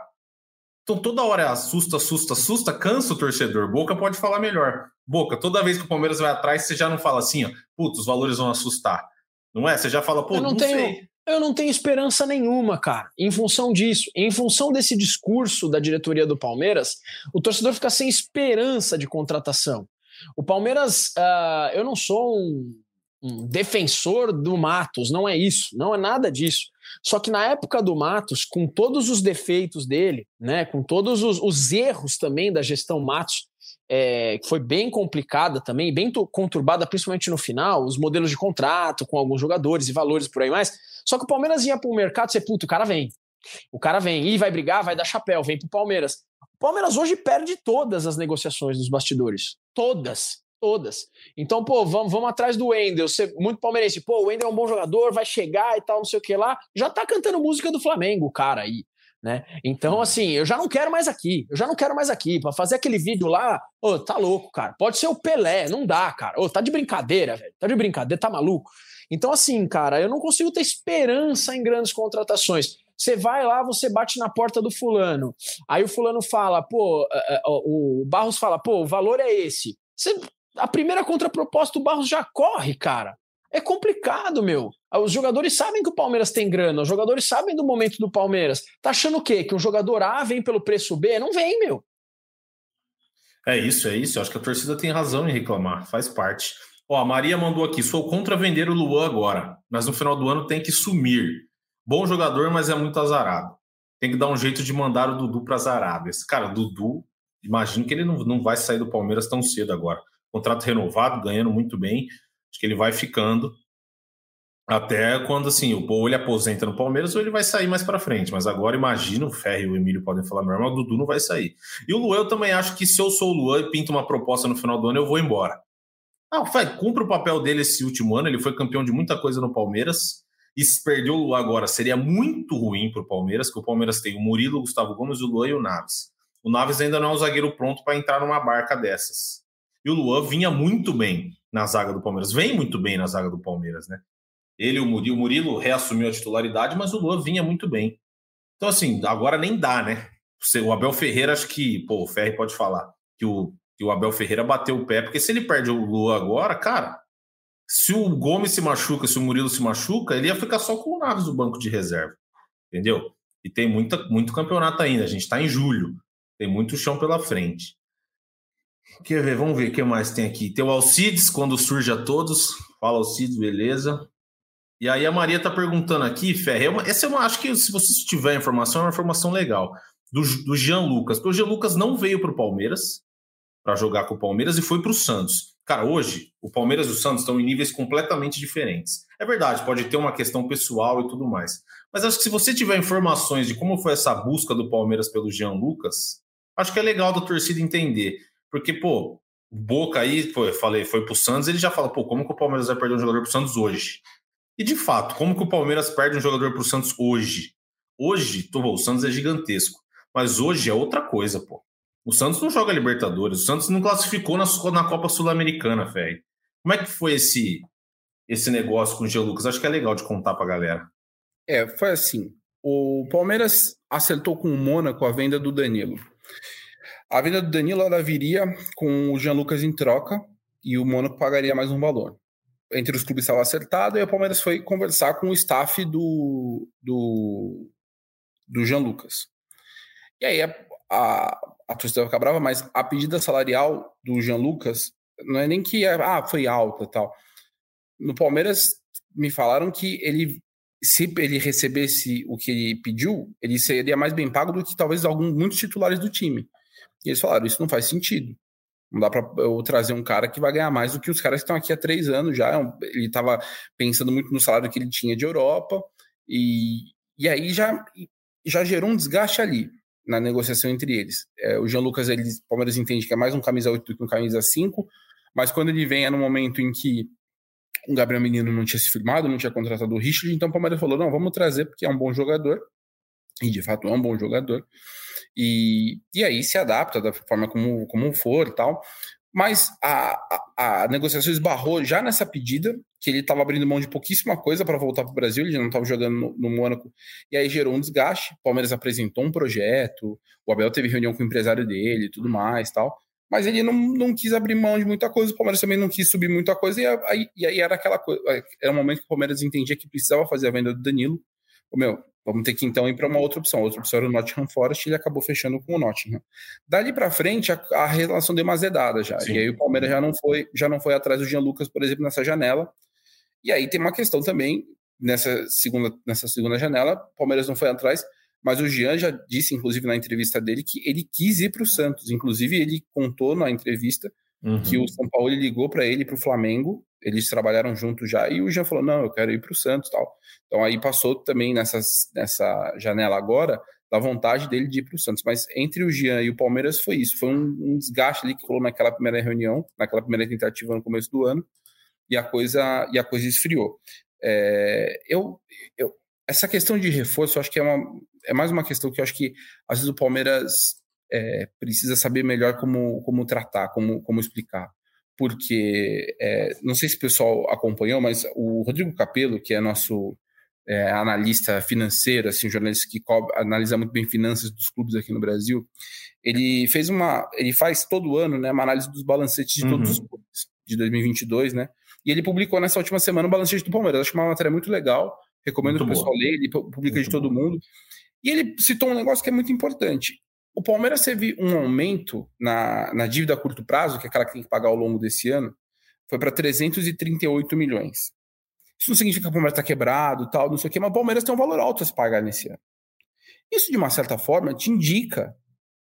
Então toda hora é assusta, assusta, assusta, cansa o torcedor. Boca pode falar melhor. Boca, toda vez que o Palmeiras vai atrás, você já não fala assim, ó, putz, os valores vão assustar. Não é? Você já fala, pô, eu não, não tenho, sei. Eu não tenho esperança nenhuma, cara. Em função disso, em função desse discurso da diretoria do Palmeiras, o torcedor fica sem esperança de contratação. O Palmeiras, uh, eu não sou um, um defensor do Matos, não é isso, não é nada disso. Só que na época do Matos, com todos os defeitos dele, né, com todos os, os erros também da gestão Matos, é, foi bem complicada também, bem conturbada, principalmente no final, os modelos de contrato com alguns jogadores e valores por aí mais. Só que o Palmeiras ia para o mercado e puto, o cara vem. O cara vem e vai brigar, vai dar chapéu, vem para o Palmeiras. O Palmeiras hoje perde todas as negociações dos bastidores. Todas. Todas. Então, pô, vamos, vamos atrás do Wendel. Muito palmeirense, pô, o Wendel é um bom jogador, vai chegar e tal, não sei o que lá. Já tá cantando música do Flamengo, cara aí né? Então, assim, eu já não quero mais aqui, eu já não quero mais aqui. Para fazer aquele vídeo lá, ô, tá louco, cara. Pode ser o Pelé, não dá, cara. Ô, tá de brincadeira, velho. Tá de brincadeira, tá maluco. Então, assim, cara, eu não consigo ter esperança em grandes contratações. Você vai lá, você bate na porta do fulano. Aí o fulano fala, pô, é, é, o Barros fala, pô, o valor é esse. Você, a primeira contraproposta, o Barros já corre, cara. É complicado, meu. Os jogadores sabem que o Palmeiras tem grana, os jogadores sabem do momento do Palmeiras. Tá achando o quê? Que um jogador A vem pelo preço B? Não vem, meu. É isso, é isso. Eu acho que a torcida tem razão em reclamar, faz parte. Ó, a Maria mandou aqui: sou contra vender o Luan agora, mas no final do ano tem que sumir. Bom jogador, mas é muito azarado. Tem que dar um jeito de mandar o Dudu para as Arábias. Cara, Dudu, imagino que ele não, não vai sair do Palmeiras tão cedo agora. Contrato renovado, ganhando muito bem. Acho que ele vai ficando até quando assim, ou ele aposenta no Palmeiras ou ele vai sair mais para frente. Mas agora imagino, o Ferro e o Emílio podem falar melhor, mas o Dudu não vai sair. E o Luan, eu também acho que se eu sou o Luan e pinto uma proposta no final do ano, eu vou embora. Ah, vai, cumpre o papel dele esse último ano, ele foi campeão de muita coisa no Palmeiras. E se perdeu o Luan agora, seria muito ruim para o Palmeiras, que o Palmeiras tem o Murilo, o Gustavo Gomes, o Luan e o Naves. O Naves ainda não é um zagueiro pronto para entrar numa barca dessas. E o Luan vinha muito bem na zaga do Palmeiras. Vem muito bem na zaga do Palmeiras, né? Ele o Murilo, o Murilo reassumiu a titularidade, mas o Luan vinha muito bem. Então, assim, agora nem dá, né? o Abel Ferreira, acho que, pô, o Ferri pode falar que o, que o Abel Ferreira bateu o pé, porque se ele perde o Lua agora, cara, se o Gomes se machuca, se o Murilo se machuca, ele ia ficar só com o Naves no banco de reserva, entendeu? E tem muita, muito campeonato ainda, a gente está em julho, tem muito chão pela frente. Quer ver? Vamos ver o que mais tem aqui. Tem o Alcides, quando surge a todos. Fala, Alcides, beleza. E aí a Maria tá perguntando aqui, Ferre, é essa é acho que se você tiver informação, é uma informação legal, do, do Jean Lucas. Porque o Jean Lucas não veio para o Palmeiras, para jogar com o Palmeiras, e foi para o Santos. Cara, hoje, o Palmeiras e o Santos estão em níveis completamente diferentes. É verdade, pode ter uma questão pessoal e tudo mais. Mas acho que se você tiver informações de como foi essa busca do Palmeiras pelo Jean Lucas, acho que é legal da torcida entender. Porque, pô, Boca aí, falei, foi pro Santos, ele já fala, pô, como que o Palmeiras vai perder um jogador pro Santos hoje? E de fato, como que o Palmeiras perde um jogador pro Santos hoje? Hoje, pô, o Santos é gigantesco. Mas hoje é outra coisa, pô. O Santos não joga Libertadores, o Santos não classificou na, na Copa Sul-Americana, velho. Como é que foi esse esse negócio com o Gio Lucas? Acho que é legal de contar pra galera. É, foi assim. O Palmeiras acertou com o Mônaco a venda do Danilo. A venda do Danilo ela viria com o Jean Lucas em troca e o Mônaco pagaria mais um valor. Entre os clubes estava acertado e o Palmeiras foi conversar com o staff do, do, do Jean Lucas. E aí a, a, a torcida vai ficar brava, mas a pedida salarial do Jean Lucas não é nem que ah, foi alta tal. No Palmeiras me falaram que ele se ele recebesse o que ele pediu, ele seria mais bem pago do que talvez alguns muitos titulares do time. E eles falaram: isso não faz sentido. Não dá para eu trazer um cara que vai ganhar mais do que os caras que estão aqui há três anos já. É ele estava pensando muito no salário que ele tinha de Europa, e, e aí já, já gerou um desgaste ali na negociação entre eles. É, o Jean Lucas, ele, o Palmeiras entende que é mais um camisa 8 do que um camisa 5, mas quando ele vem é no momento em que o Gabriel Menino não tinha se firmado, não tinha contratado o Richard, então o Palmeiras falou: não, vamos trazer porque é um bom jogador, e de fato é um bom jogador. E, e aí se adapta da forma como, como for e tal. Mas a, a, a, negociação esbarrou já nessa pedida, que ele estava abrindo mão de pouquíssima coisa para voltar para o Brasil, ele não estava jogando no, no Mônaco, e aí gerou um desgaste. O Palmeiras apresentou um projeto, o Abel teve reunião com o empresário dele e tudo mais tal, mas ele não, não quis abrir mão de muita coisa, o Palmeiras também não quis subir muita coisa, e aí, e aí era aquela coisa, era um momento que o Palmeiras entendia que precisava fazer a venda do Danilo. O meu, Vamos ter que então ir para uma outra opção. A outra opção era o Nottingham Forest e ele acabou fechando com o Nottingham. Dali para frente, a, a, relação deu uma azedada já. Sim. E aí o Palmeiras já não foi, já não foi atrás do Jean Lucas, por exemplo, nessa janela. E aí tem uma questão também nessa segunda, nessa segunda janela, o Palmeiras não foi atrás, mas o Jean já disse, inclusive na entrevista dele, que ele quis ir para o Santos. Inclusive ele contou na entrevista uhum. que o São Paulo ligou para ele para o Flamengo eles trabalharam juntos já, e o Jean falou, não, eu quero ir para o Santos tal. Então aí passou também nessas, nessa janela agora da vontade dele de ir para o Santos. Mas entre o Jean e o Palmeiras foi isso, foi um, um, desgaste ali que rolou naquela primeira reunião, naquela primeira tentativa no começo do ano, e a coisa, e a coisa esfriou. É, eu, eu, essa questão de reforço, eu acho que é, uma, é mais uma questão que eu acho que às vezes o Palmeiras é, precisa saber melhor como, como tratar, como, como explicar porque é, não sei se o pessoal acompanhou, mas o Rodrigo Capello, que é nosso é, analista financeiro, assim, jornalista que cobre, analisa muito bem finanças dos clubes aqui no Brasil, ele fez uma, ele faz todo ano, né, uma análise dos balancetes de uhum. todos os clubes de 2022, né? E ele publicou nessa última semana o balancete do Palmeiras. Acho que é uma matéria muito legal. Recomendo muito que o pessoal leia. Ele publica muito de todo bom. mundo. E ele citou um negócio que é muito importante. O Palmeiras teve um aumento na, na dívida a curto prazo, que é aquela que tem que pagar ao longo desse ano, foi para 338 milhões. Isso não significa que o Palmeiras está quebrado, tal, não sei o quê, mas o Palmeiras tem um valor alto a se pagar nesse ano. Isso, de uma certa forma, te indica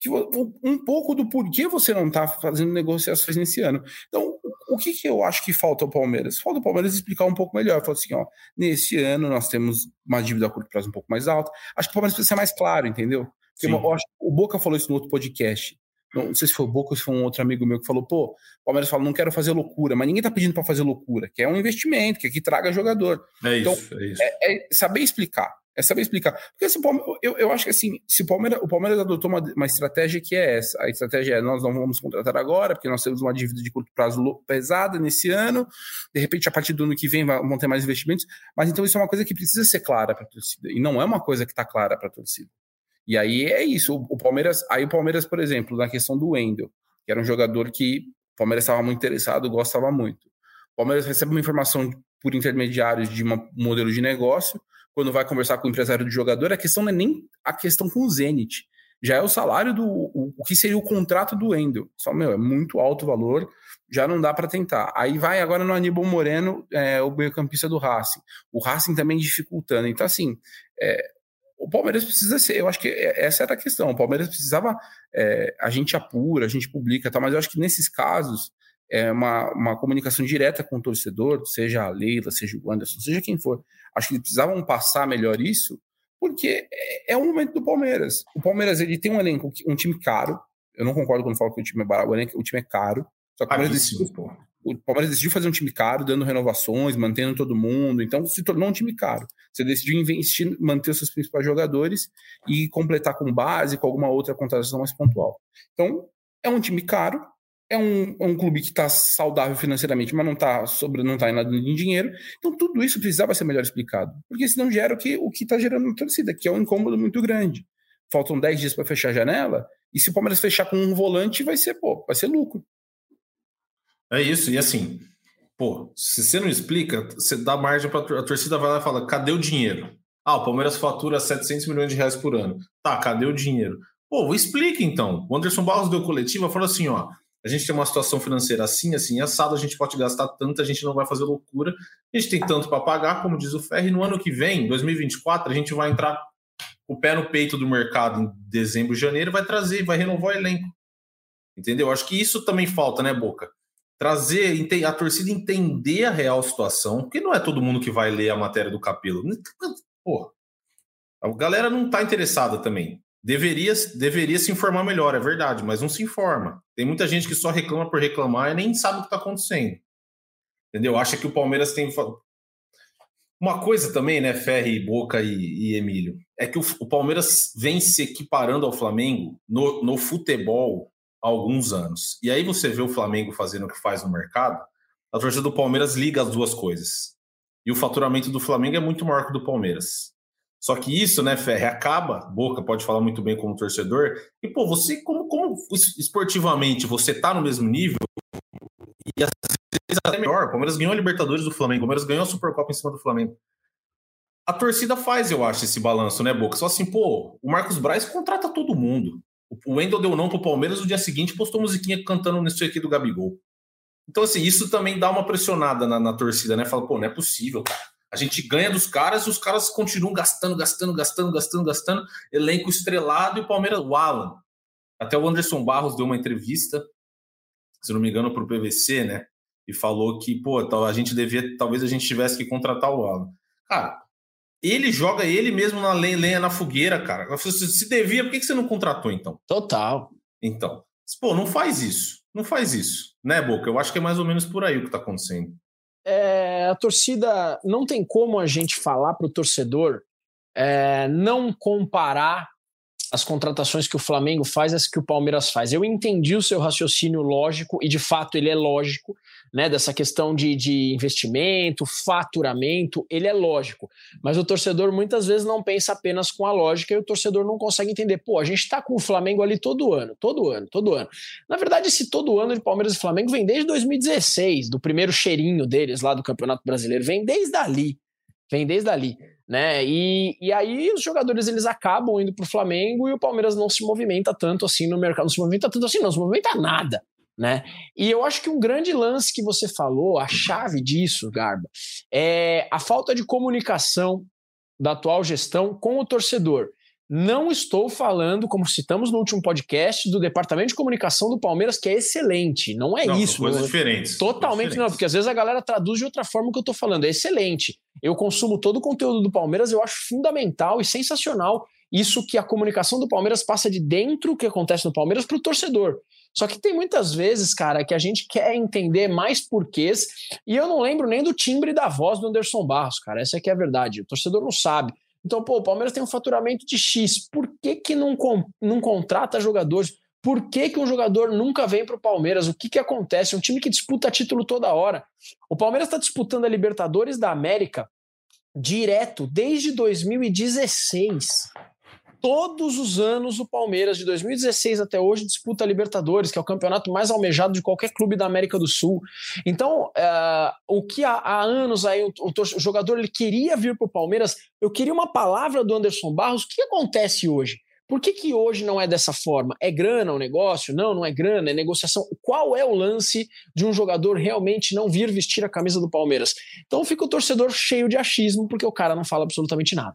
que um pouco do porquê você não está fazendo negociações nesse ano. Então, o que, que eu acho que falta ao Palmeiras? Falta o Palmeiras explicar um pouco melhor. Falar assim, ó, nesse ano nós temos uma dívida a curto prazo um pouco mais alta. Acho que o Palmeiras precisa ser mais claro, entendeu? Eu acho, o Boca falou isso no outro podcast. Não, sei se foi o Boca ou se foi um outro amigo meu que falou, pô, o Palmeiras fala, não quero fazer loucura, mas ninguém tá pedindo para fazer loucura, que é um investimento, que aqui traga jogador. É então, isso, é isso. É, é saber explicar. É saber explicar. Porque se eu, eu acho que assim, se o Palmeiras, o Palmeiras adotou uma, uma estratégia que é essa. A estratégia é nós não vamos contratar agora, porque nós temos uma dívida de curto prazo pesada nesse ano. De repente, a partir do ano que vem vão ter mais investimentos. Mas então isso é uma coisa que precisa ser clara para a torcida. E não é uma coisa que está clara para a torcida. E aí é isso. O, Palmeiras, aí o Palmeiras, por exemplo, na questão do Wendel, que era um jogador que o Palmeiras estava muito interessado, gostava muito. O Palmeiras recebe uma informação por intermediários de um modelo de negócio, quando vai conversar com o empresário do jogador, a questão não é nem a questão com o Zenit, já é o salário do o, o que seria o contrato do Wendel. Só, meu, é muito alto o valor, já não dá para tentar. Aí vai agora no Aníbal Moreno, é, o meio-campista do Racing. O Racing também dificultando. Então, assim, é, o Palmeiras precisa ser, eu acho que é, essa era a questão. O Palmeiras precisava, é, a gente apura, a gente publica, tá, mas eu acho que nesses casos é uma, uma comunicação direta com o torcedor, seja a Leila, seja o Anderson, seja quem for. Acho que eles precisavam passar melhor isso, porque é, é o momento do Palmeiras. O Palmeiras ele tem um elenco, um time caro. Eu não concordo quando falo que o time é barato, o, elenco, o time é caro. Só que o Palmeiras, decidiu, o Palmeiras decidiu fazer um time caro, dando renovações, mantendo todo mundo. Então se tornou um time caro. Você decidiu investir, manter os seus principais jogadores e completar com base, com alguma outra contratação mais pontual. Então, é um time caro, é um, é um clube que está saudável financeiramente, mas não está sobre, não tá em nada de dinheiro. Então tudo isso precisava ser melhor explicado, porque senão gera o que o que está gerando na torcida, que é um incômodo muito grande. Faltam 10 dias para fechar a janela, e se o Palmeiras fechar com um volante, vai ser, pô, vai ser lucro. É isso, e assim, pô, se você não explica, você dá margem para a torcida vai lá e fala: cadê o dinheiro? Ah, o Palmeiras fatura 700 milhões de reais por ano. Tá, cadê o dinheiro? Pô, explica então. O Anderson Barros deu coletiva falou assim: ó, a gente tem uma situação financeira assim, assim, assado, a gente pode gastar tanto, a gente não vai fazer loucura, a gente tem tanto para pagar, como diz o Ferri, no ano que vem, 2024, a gente vai entrar o pé no peito do mercado em dezembro, janeiro, vai trazer, vai renovar o elenco. Entendeu? Acho que isso também falta, né, Boca? Trazer a torcida entender a real situação, porque não é todo mundo que vai ler a matéria do Capelo. Pô, a galera não tá interessada também. Deveria, deveria se informar melhor, é verdade, mas não se informa. Tem muita gente que só reclama por reclamar e nem sabe o que está acontecendo. Entendeu? Acha que o Palmeiras tem. Uma coisa também, né, Ferri, Boca e, e Emílio, é que o, o, Palmeiras vem se equiparando ao Flamengo no, no futebol há alguns anos. E aí você vê o Flamengo fazendo o que faz no mercado, a torcida do Palmeiras liga as duas coisas. E o faturamento do Flamengo é muito maior que o do Palmeiras. Só que isso, né, Ferre, acaba, Boca pode falar muito bem como torcedor, e, pô, você, como, como esportivamente, você tá no mesmo nível, e às vezes até melhor, o Palmeiras ganhou a Libertadores do Flamengo, o Palmeiras ganhou a Supercopa em cima do Flamengo. A torcida faz, eu acho, esse balanço, né, Boca? Só assim, pô, o Marcos Braz contrata todo mundo. O Wendel deu não pro Palmeiras, no dia seguinte postou musiquinha cantando nesse aqui do Gabigol. Então, assim, isso também dá uma pressionada na, na torcida, né? Fala, pô, não é possível, cara a gente ganha dos caras e os caras continuam gastando, gastando, gastando, gastando, gastando. Elenco estrelado e o Palmeiras, o Alan. Até o Anderson Barros deu uma entrevista, se não me engano, para o PVC, né? E falou que, pô, a gente devia, talvez a gente tivesse que contratar o Alan. Cara, ele joga ele mesmo na lenha, na fogueira, cara. Se devia, por que você não contratou então? Total. Então, pô, não faz isso. Não faz isso, né, Boca? Eu acho que é mais ou menos por aí o que está acontecendo é, a torcida não tem como a gente falar para o torcedor é, não comparar as contratações que o Flamengo faz as que o Palmeiras faz. Eu entendi o seu raciocínio lógico e de fato ele é lógico né, dessa questão de, de investimento, faturamento, ele é lógico. Mas o torcedor muitas vezes não pensa apenas com a lógica e o torcedor não consegue entender. Pô, a gente está com o Flamengo ali todo ano, todo ano, todo ano. Na verdade, esse todo ano de Palmeiras e Flamengo vem desde 2016, do primeiro cheirinho deles lá do Campeonato Brasileiro, vem desde ali. Vem desde ali. Né? E, e aí os jogadores eles acabam indo para o Flamengo e o Palmeiras não se movimenta tanto assim no mercado, não se movimenta tanto assim, não se movimenta nada né? E eu acho que um grande lance que você falou, a chave disso, Garba, é a falta de comunicação da atual gestão com o torcedor. Não estou falando, como citamos no último podcast, do departamento de comunicação do Palmeiras, que é excelente. Não é não, isso. Coisas não, diferentes. Totalmente diferentes. não, porque às vezes a galera traduz de outra forma o que eu estou falando. É excelente. Eu consumo todo o conteúdo do Palmeiras, eu acho fundamental e sensacional isso que a comunicação do Palmeiras passa de dentro o que acontece no Palmeiras para o torcedor. Só que tem muitas vezes, cara, que a gente quer entender mais porquês, e eu não lembro nem do timbre da voz do Anderson Barros, cara. Essa é que é a verdade. O torcedor não sabe. Então, pô, o Palmeiras tem um faturamento de X. Por que, que não, não contrata jogadores? Por que, que um jogador nunca vem para o Palmeiras? O que, que acontece? Um time que disputa título toda hora. O Palmeiras está disputando a Libertadores da América direto desde 2016. Todos os anos o Palmeiras, de 2016 até hoje, disputa a Libertadores, que é o campeonato mais almejado de qualquer clube da América do Sul. Então, uh, o que há, há anos aí o, o, jogador ele queria vir para o Palmeiras, eu queria uma palavra do Anderson Barros. O que acontece hoje? Por que, que hoje não é dessa forma? É grana o negócio? Não, não é grana, é negociação. Qual é o lance de um jogador realmente não vir vestir a camisa do Palmeiras? Então fica o torcedor cheio de achismo, porque o cara não fala absolutamente nada.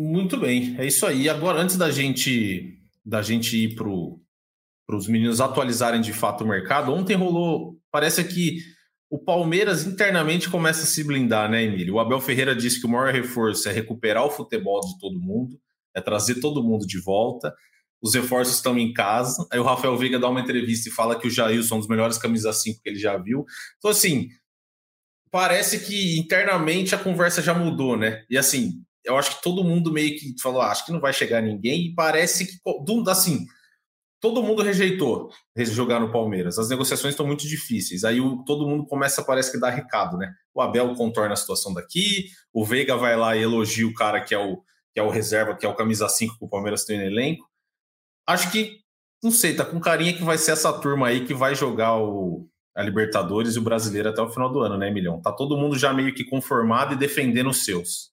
Muito bem, é isso aí. Agora, antes da gente da gente ir para os meninos atualizarem de fato o mercado, ontem rolou, parece que o Palmeiras internamente começa a se blindar, né, Emílio? O Abel Ferreira disse que o maior reforço é recuperar o futebol de todo mundo, é trazer todo mundo de volta. Os reforços estão em casa. Aí o Rafael Veiga dá uma entrevista e fala que o Jailson é um dos melhores camisas 5 que ele já viu. Então, assim, parece que internamente a conversa já mudou, né? E assim, eu acho que todo mundo meio que falou, ah, acho que não vai chegar ninguém, e parece que, assim, todo mundo rejeitou jogar no Palmeiras. As negociações estão muito difíceis. Aí o, todo mundo começa, parece que dá recado, né? O Abel contorna a situação daqui, o Veiga vai lá e elogia o cara que é o, que é o reserva, que é o camisa 5 que o Palmeiras tem no elenco. Acho que, não sei, tá com carinha que vai ser essa turma aí que vai jogar o, a Libertadores e o Brasileiro até o final do ano, né, Milhão? Tá todo mundo já meio que conformado e defendendo os seus.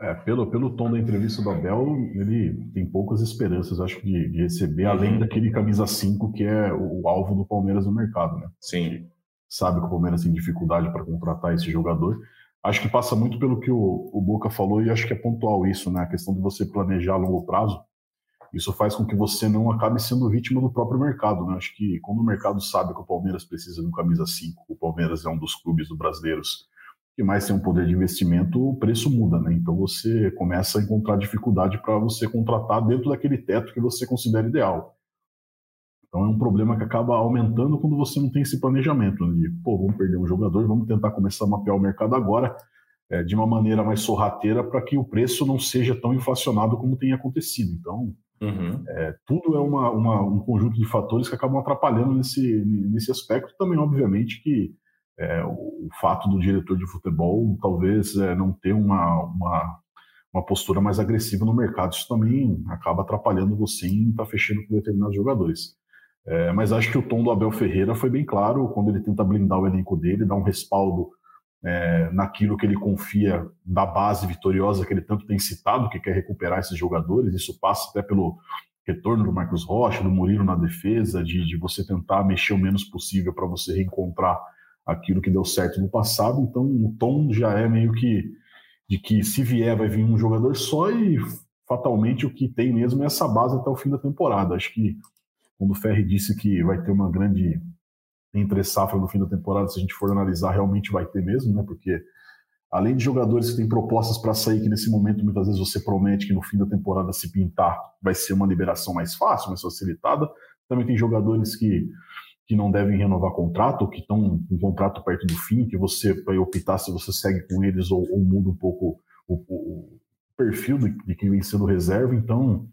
É, pelo, pelo tom da entrevista do Abel, ele tem poucas esperanças, acho, de, de receber, uhum. além daquele camisa 5 que é o, o, alvo do Palmeiras no mercado, né? Sim. Sabe que o Palmeiras tem dificuldade para contratar esse jogador. Acho que passa muito pelo que o, o Boca falou e acho que é pontual isso, né? A questão de você planejar a longo prazo. Isso faz com que você não acabe sendo vítima do próprio mercado, né? Acho que quando o mercado sabe que o Palmeiras precisa de um camisa 5, o Palmeiras é um dos clubes do brasileiros que mais tem um poder de investimento, o preço muda, né? Então você começa a encontrar dificuldade para você contratar dentro daquele teto que você considera ideal. Então é um problema que acaba aumentando quando você não tem esse planejamento, né? de, pô, vamos perder um jogador, vamos tentar começar a mapear o mercado agora é, de uma maneira mais sorrateira para que o preço não seja tão inflacionado como tem acontecido. Então, uhum. é, tudo é uma, uma, um conjunto de fatores que acabam atrapalhando nesse, nesse aspecto. Também, obviamente, que é, o, fato do diretor de futebol talvez é, não ter uma, uma, uma, postura mais agressiva no mercado. Isso também acaba atrapalhando você em estar tá fechando com determinados jogadores. É, mas acho que o tom do Abel Ferreira foi bem claro quando ele tenta blindar o elenco dele, dar um respaldo é, naquilo que ele confia da base vitoriosa que ele tanto tem citado, que quer recuperar esses jogadores. Isso passa até pelo retorno do Marcos Rocha, do Murilo na defesa, de, de você tentar mexer o menos possível para você reencontrar aquilo que deu certo no passado, então o tom já é meio que de que se vier vai vir um jogador só e fatalmente o que tem mesmo é essa base até o fim da temporada. Acho que quando o Ferri disse que vai ter uma grande entre safra no fim da temporada, se a gente for analisar, realmente vai ter mesmo, né? Porque além de jogadores que têm propostas para sair, que nesse momento muitas vezes você promete que no fim da temporada se pintar vai ser uma liberação mais fácil, mais facilitada, também tem jogadores que que não devem renovar contrato, ou que estão com contrato perto do fim, que você vai optar se você segue com eles ou, ou muda um pouco o, o perfil de, de, quem vem sendo reserva. Então,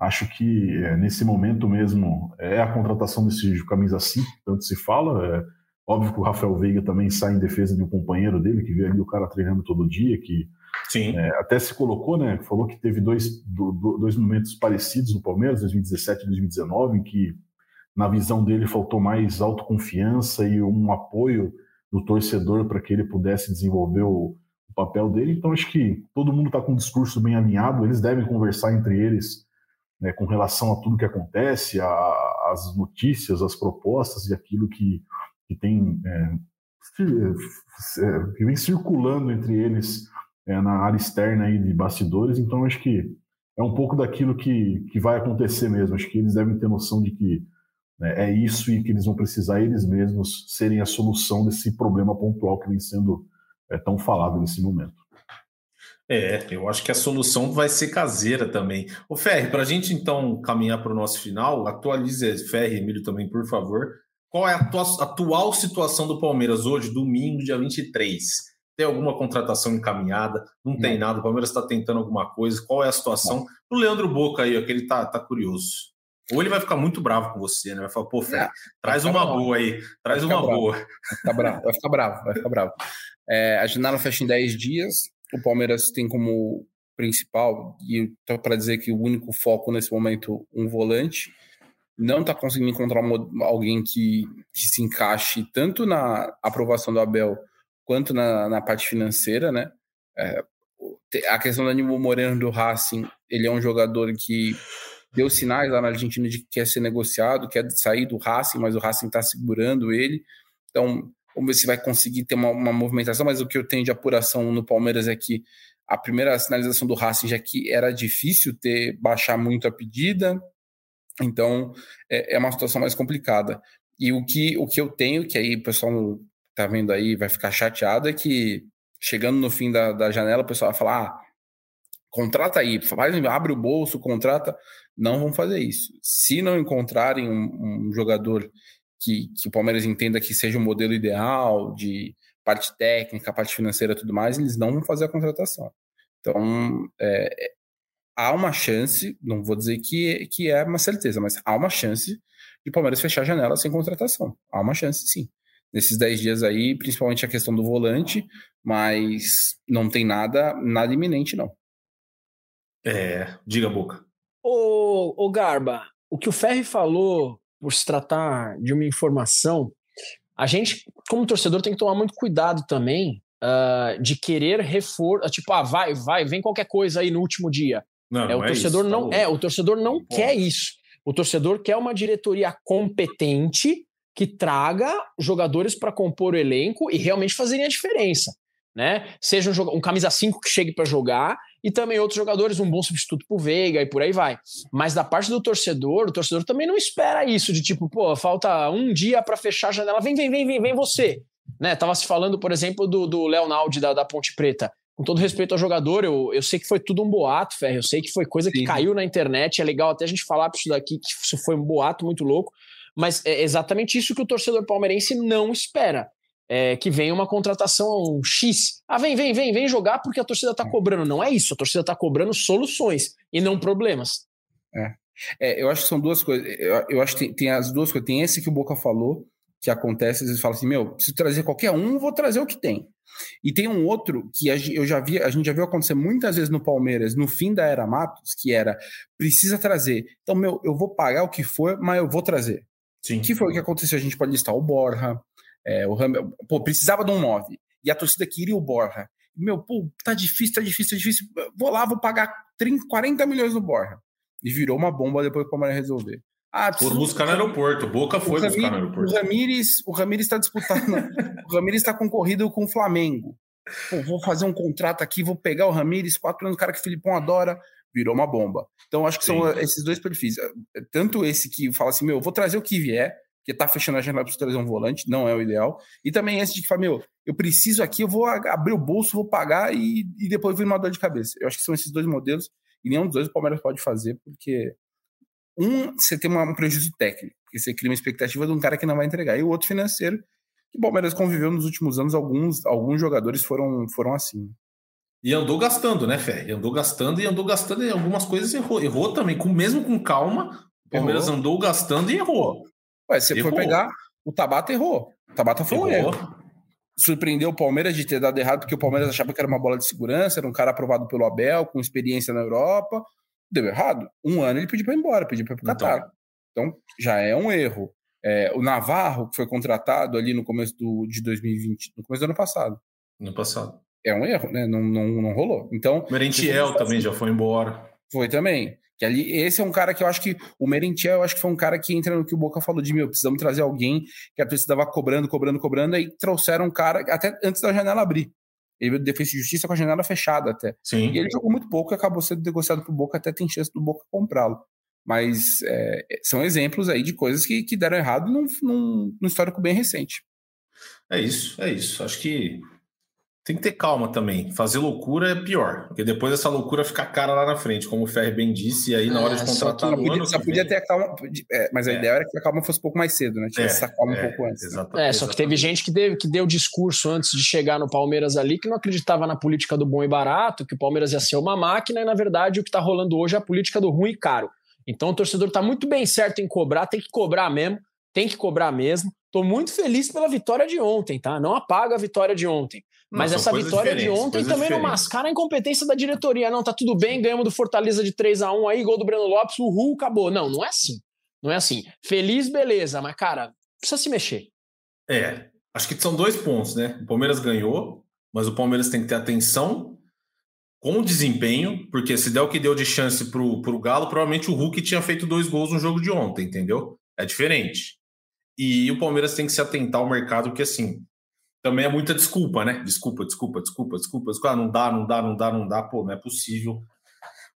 acho que é, nesse momento mesmo é a contratação desse camisa 5, tanto se fala. É, óbvio que o Rafael Veiga também sai em defesa de um companheiro dele, que vê ali o cara treinando todo dia, que é, até se colocou, né? Falou que teve dois, do, dois momentos parecidos no Palmeiras, 2017 e 2019, em que na visão dele faltou mais autoconfiança e um apoio do torcedor para que ele pudesse desenvolver o, o, papel dele. Então acho que todo mundo está com um discurso bem alinhado, eles devem conversar entre eles né, com relação a tudo que acontece, as notícias, as propostas e aquilo que, que tem é, é, que vem circulando entre eles é, na área externa aí de bastidores. Então acho que é um pouco daquilo que, que vai acontecer mesmo. Acho que eles devem ter noção de que? É isso e que eles vão precisar eles mesmos serem a solução desse problema pontual que vem sendo é, tão falado nesse momento. É, eu acho que a solução vai ser caseira também. O Ferri, para a gente então caminhar para o nosso final, atualize, Ferri, Emílio também, por favor. Qual é a atual situação do Palmeiras hoje, domingo, dia 23? Tem alguma contratação encaminhada? Não tem nada. O Palmeiras está tentando alguma coisa. Qual é a situação? O Leandro Boca aí, ó, que ele está tá curioso. Ou ele vai ficar muito bravo com você, né? Vai falar, pô, Fé, é, traz uma bravo. boa aí, traz uma bravo. boa. Vai ficar bravo, vai ficar bravo, vai ficar bravo. É, a janela fecha em 10 dias. O Palmeiras tem como principal, e para dizer que o único foco nesse momento um volante, não está conseguindo encontrar alguém que, que se encaixe tanto na aprovação do Abel quanto na, na parte financeira, né? É, a questão do Aníbal Moreno do Racing, ele é um jogador que deu sinais lá na Argentina de que quer ser negociado, quer sair do Racing, mas o Racing está segurando ele. Então, vamos ver se vai conseguir ter uma, uma, movimentação, mas o que eu tenho de apuração no Palmeiras é que a primeira sinalização do Racing já que era difícil ter baixar muito a pedida, então é, é, uma situação mais complicada. E o que, o que eu tenho, que aí o pessoal tá vendo aí, vai ficar chateado, é que chegando no fim da, da janela, o pessoal vai falar: ah, contrata aí, faz, abre o bolso, contrata. Não vão fazer isso. Se não encontrarem um, um jogador que, que o Palmeiras entenda que seja o um modelo ideal de parte técnica, parte financeira tudo mais, eles não vão fazer a contratação. Então, é, há uma chance, não vou dizer que, que é uma certeza, mas há uma chance de Palmeiras fechar a janela sem contratação. Há uma chance, sim. Nesses 10 dias aí, principalmente a questão do volante, mas não tem nada, nada iminente, não. É, diga boca. Ô, ô Garba, o que o Ferri falou por se tratar de uma informação, a gente, como torcedor, tem que tomar muito cuidado também uh, de querer reforço. Tipo, ah, vai, vai, vem qualquer coisa aí no último dia. Não, é, o não torcedor é isso, não tá é, o torcedor não Pô. quer isso. O torcedor quer uma diretoria competente que traga jogadores para compor o elenco e realmente fazerem a diferença né? Seja um, um camisa 5 que chegue para jogar e também outros jogadores, um bom substituto pro Veiga e por aí vai. Mas da parte do torcedor, o torcedor também não espera isso de tipo, pô, falta um dia para fechar a janela, vem, vem, vem, vem, vem você. Né? Tava se falando, por exemplo, do, do Leonaldi da, da Ponte Preta. Com todo respeito ao jogador, eu, eu sei que foi tudo um boato, Ferro. Eu sei que foi coisa que Sim. caiu na internet. É legal até a gente falar isso daqui, que isso foi um boato muito louco. Mas é exatamente isso que o torcedor palmeirense não espera é, que venha uma contratação X. Ah, vem, vem, vem, vem jogar porque a torcida está cobrando. Não é isso, a torcida está cobrando soluções e não problemas. É. é. eu acho que são duas coisas. Eu, eu acho que tem, tem, as duas coisas. Tem esse que o Boca falou, que acontece, às vezes fala assim: meu, preciso trazer qualquer um, vou trazer o que tem. E tem um outro que a, eu já vi, a gente já viu acontecer muitas vezes no Palmeiras, no fim da era Matos, que era precisa trazer. Então, meu, eu vou pagar o que for, mas eu vou trazer. Sim. que foi o que aconteceu? A gente pode listar o Borja, é, o Ramel, pô, precisava de um 9. E a torcida queria o Borja. Meu, pô, tá difícil, tá difícil, tá difícil. Vou lá, vou pagar 30, 40 milhões no Borja. E virou uma bomba depois para o Palmeiras resolver. Ah, Por buscar no aeroporto. Boca foi Ramires, buscar no aeroporto. O Ramires, o Ramires está disputando. o Ramires está concorrido com o Flamengo. Pô, vou fazer um contrato aqui, vou pegar o Ramires, quatro anos, cara que o Filipão adora, virou uma bomba. Então, acho que Sim. são esses dois perfis. Tanto esse que fala assim, meu, vou trazer o que vier, que tá fechando a janela para trazer um volante, não é o ideal. E também esse de que fala, meu, eu preciso aqui, eu vou abrir o bolso, vou pagar e, e depois vir uma dor de cabeça. Eu acho que são esses dois modelos, e nenhum dos dois o Palmeiras pode fazer, porque um, você tem um prejuízo técnico, porque você cria uma expectativa de um cara que não vai entregar, e o outro financeiro, que o Palmeiras conviveu nos últimos anos, alguns, alguns jogadores foram, foram assim. E andou gastando, né, Fé? E andou gastando e andou gastando e algumas coisas errou. Errou também, com, mesmo com calma. O Palmeiras errou. andou gastando e errou. Ué, você foi pegar, o Tabata errou. O Tabata foi errou. um erro. Surpreendeu o Palmeiras de ter dado errado, porque o Palmeiras achava que era uma bola de segurança, era um cara aprovado pelo Abel, com experiência na Europa. Deu errado. Um ano ele pediu para ir embora, pediu para ir para o Qatar. Então. então, já é um erro. É, o Navarro, que foi contratado ali no começo do, de 2020, no começo do ano passado. No passado. É um erro, né? Não, não, não rolou. Então. Merentiel também já foi embora. Foi também. Que ali, esse é um cara que eu acho que o Merentiel, eu acho que foi um cara que entra no que o Boca falou de meu, precisamos trazer alguém que a torcida estava cobrando, cobrando, cobrando, aí trouxeram um cara até antes da janela abrir. Ele veio de defesa de justiça com a janela fechada até. Sim. E ele jogou muito pouco e acabou sendo negociado pro Boca, até tem chance do Boca comprá-lo. Mas é, são exemplos aí de coisas que, que deram errado num, num, num histórico bem recente. É isso, é isso. Acho que tem que ter calma também. Fazer loucura é pior, porque depois essa loucura fica cara lá na frente, como o Ferri bem disse, e aí na hora é, de contratar no podia, ano Só podia vem... ter a calma, é, mas a é. ideia era que a calma fosse um pouco mais cedo, né? Tinha é, essa calma um é, pouco antes. Né? Exatamente. É, só que teve gente que deu, que deu discurso antes de chegar no Palmeiras ali, que não acreditava na política do bom e barato, que o Palmeiras ia ser uma máquina, e na verdade o que está rolando hoje é a política do ruim e caro. Então o torcedor está muito bem certo em cobrar, tem que cobrar mesmo, tem que cobrar mesmo. Estou muito feliz pela vitória de ontem, tá? Não apaga a vitória de ontem Mas essa vitória de ontem também diferentes. não mascara a incompetência da diretoria. Não, tá tudo bem, ganhamos do Fortaleza de 3 a 1 aí, gol do Breno Lopes, o Ru acabou. Não, não é assim. Não é assim. Feliz, beleza, mas, cara, precisa se mexer. É, acho que são dois pontos, né? O Palmeiras ganhou, mas o Palmeiras tem que ter atenção com o desempenho, porque se der o que deu de chance pro, pro Galo, provavelmente o Hulk tinha feito dois gols no jogo de ontem, entendeu? É diferente. E o Palmeiras tem que se atentar ao mercado, que assim, também é muita desculpa, né? Desculpa, desculpa, desculpa, desculpa. desculpa. Ah, não dá, não dá, não dá, não dá. Pô, não é possível.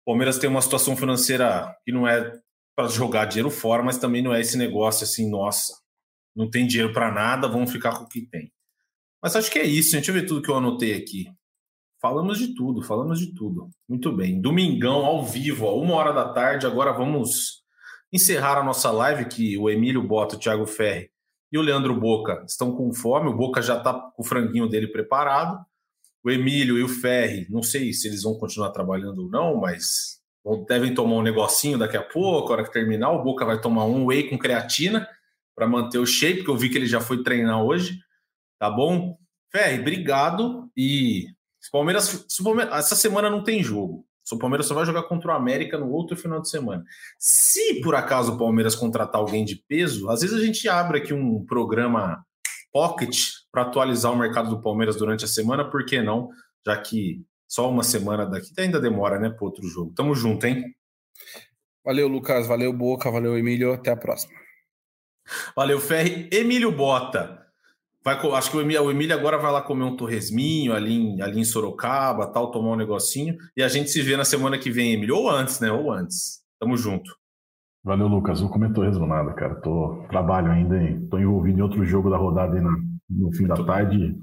O Palmeiras tem uma situação financeira que não é para jogar dinheiro fora, mas também não é esse negócio assim, nossa, não tem dinheiro para nada, vamos ficar com o que tem. Mas acho que é isso, gente. Deixa eu ver tudo que eu anotei aqui. Falamos de tudo, falamos de tudo. Muito bem. Domingão, ao vivo, ó, uma hora da tarde. Agora vamos encerrar a nossa live, que o Emílio Bota, o Thiago Ferri e o Leandro Boca estão com fome. O Boca já está com o franguinho dele preparado. O Emílio e o Ferri, não sei se eles vão continuar trabalhando ou não, mas devem tomar um negocinho daqui a pouco, a hora que terminar. O Boca vai tomar um whey com creatina para manter o shape, que eu vi que ele já foi treinar hoje. Tá bom? Ferri, obrigado. E se Palmeiras, se Palmeiras, essa semana não tem jogo. O Palmeiras só vai jogar contra o América no outro final de semana. Se por acaso o Palmeiras contratar alguém de peso, às vezes a gente abre aqui um programa pocket para atualizar o mercado do Palmeiras durante a semana, por que não? Já que só uma semana daqui ainda demora, né, para outro jogo. Tamo junto, hein? Valeu, Lucas. Valeu, Boca. Valeu, Emílio. Até a próxima. Valeu, Ferri. Emílio Bota. Vai, acho que o Emílio, o Emílio, agora vai lá comer um torresminho ali em, ali em Sorocaba, tal, tomar um negocinho. E a gente se vê na semana que vem, Emílio. Ou antes, né? Ou antes. Tamo junto. Valeu, Lucas. Vou comer torresmo nada, cara. Tô, trabalho ainda, hein? tô envolvido em outro jogo da rodada aí no, no fim da tarde.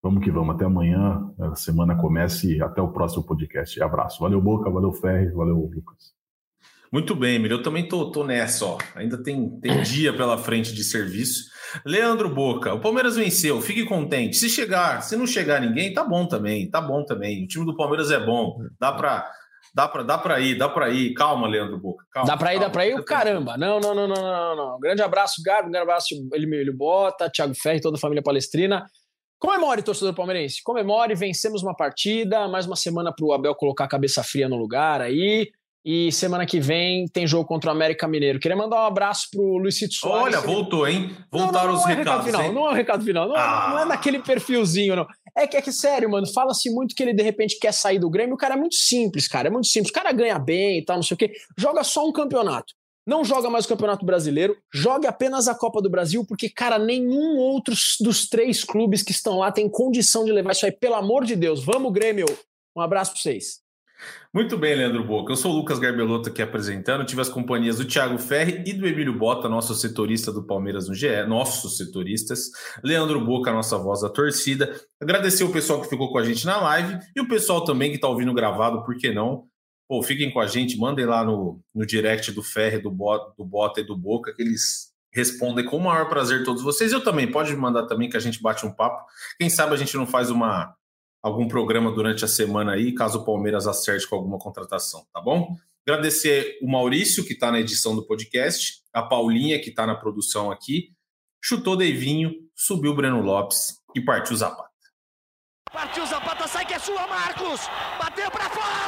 Vamos que vamos. Até amanhã. A semana comece. Até o próximo podcast. Abraço. Valeu, Boca. Valeu, Ferri. Valeu, Lucas. Muito bem, Emílio. Eu também tô, tô nessa, ó. Ainda tem, tem dia pela frente de serviço. Leandro Boca, o Palmeiras venceu, fique contente. Se chegar, se não chegar ninguém, tá bom também, tá bom também. O time do Palmeiras é bom, dá para dá para dá para ir, dá para ir. Calma, Leandro Boca. Calma, dá para ir, dá para ir. Caramba. Não, não, não, não, não, não. Grande abraço, Gabi, grande abraço Emílio Bota, Thiago Ferri, toda a família palestrina. Comemore, torcedor palmeirense. Comemore, vencemos uma partida, mais uma semana para o Abel colocar a cabeça fria no lugar aí. E semana que vem tem jogo contra o América Mineiro. Queria mandar um abraço pro Luizito Soares. Olha, voltou, hein? Voltaram não, não, não os é recados. Recado final, não é o recado final, não, ah. não é naquele perfilzinho, não. É que, é que, sério, mano, fala-se muito que ele de repente quer sair do Grêmio. O cara é muito simples, cara. É muito simples. O cara ganha bem e tal, não sei o quê. Joga só um campeonato. Não joga mais o Campeonato Brasileiro, jogue apenas a Copa do Brasil, porque, cara, nenhum outro dos três clubes que estão lá tem condição de levar isso aí. Pelo amor de Deus, vamos, Grêmio! Um abraço pra vocês. Muito bem, Leandro Boca. Eu sou o Lucas Garbelotto aqui apresentando. Tive as companhias do Thiago Ferri e do Emílio Bota, nosso setorista do Palmeiras no GE, nossos setoristas. Leandro Boca, nossa voz da torcida. Agradecer o pessoal que ficou com a gente na live e o pessoal também que está ouvindo gravado, por que não? Pô, fiquem com a gente, mandem lá no, no direct do Ferri, do Bota, do Bota e do Boca, que eles respondem com o maior prazer todos vocês. Eu também, pode mandar também que a gente bate um papo. Quem sabe a gente não faz uma algum programa durante a semana aí, caso o Palmeiras acerte com alguma contratação, tá bom? Agradecer o Maurício, que está na edição do podcast, a Paulinha, que está na produção aqui, chutou Deivinho, subiu o Breno Lopes e partiu Zapata. Partiu Zapata, sai que é sua, Marcos! Bateu para fora!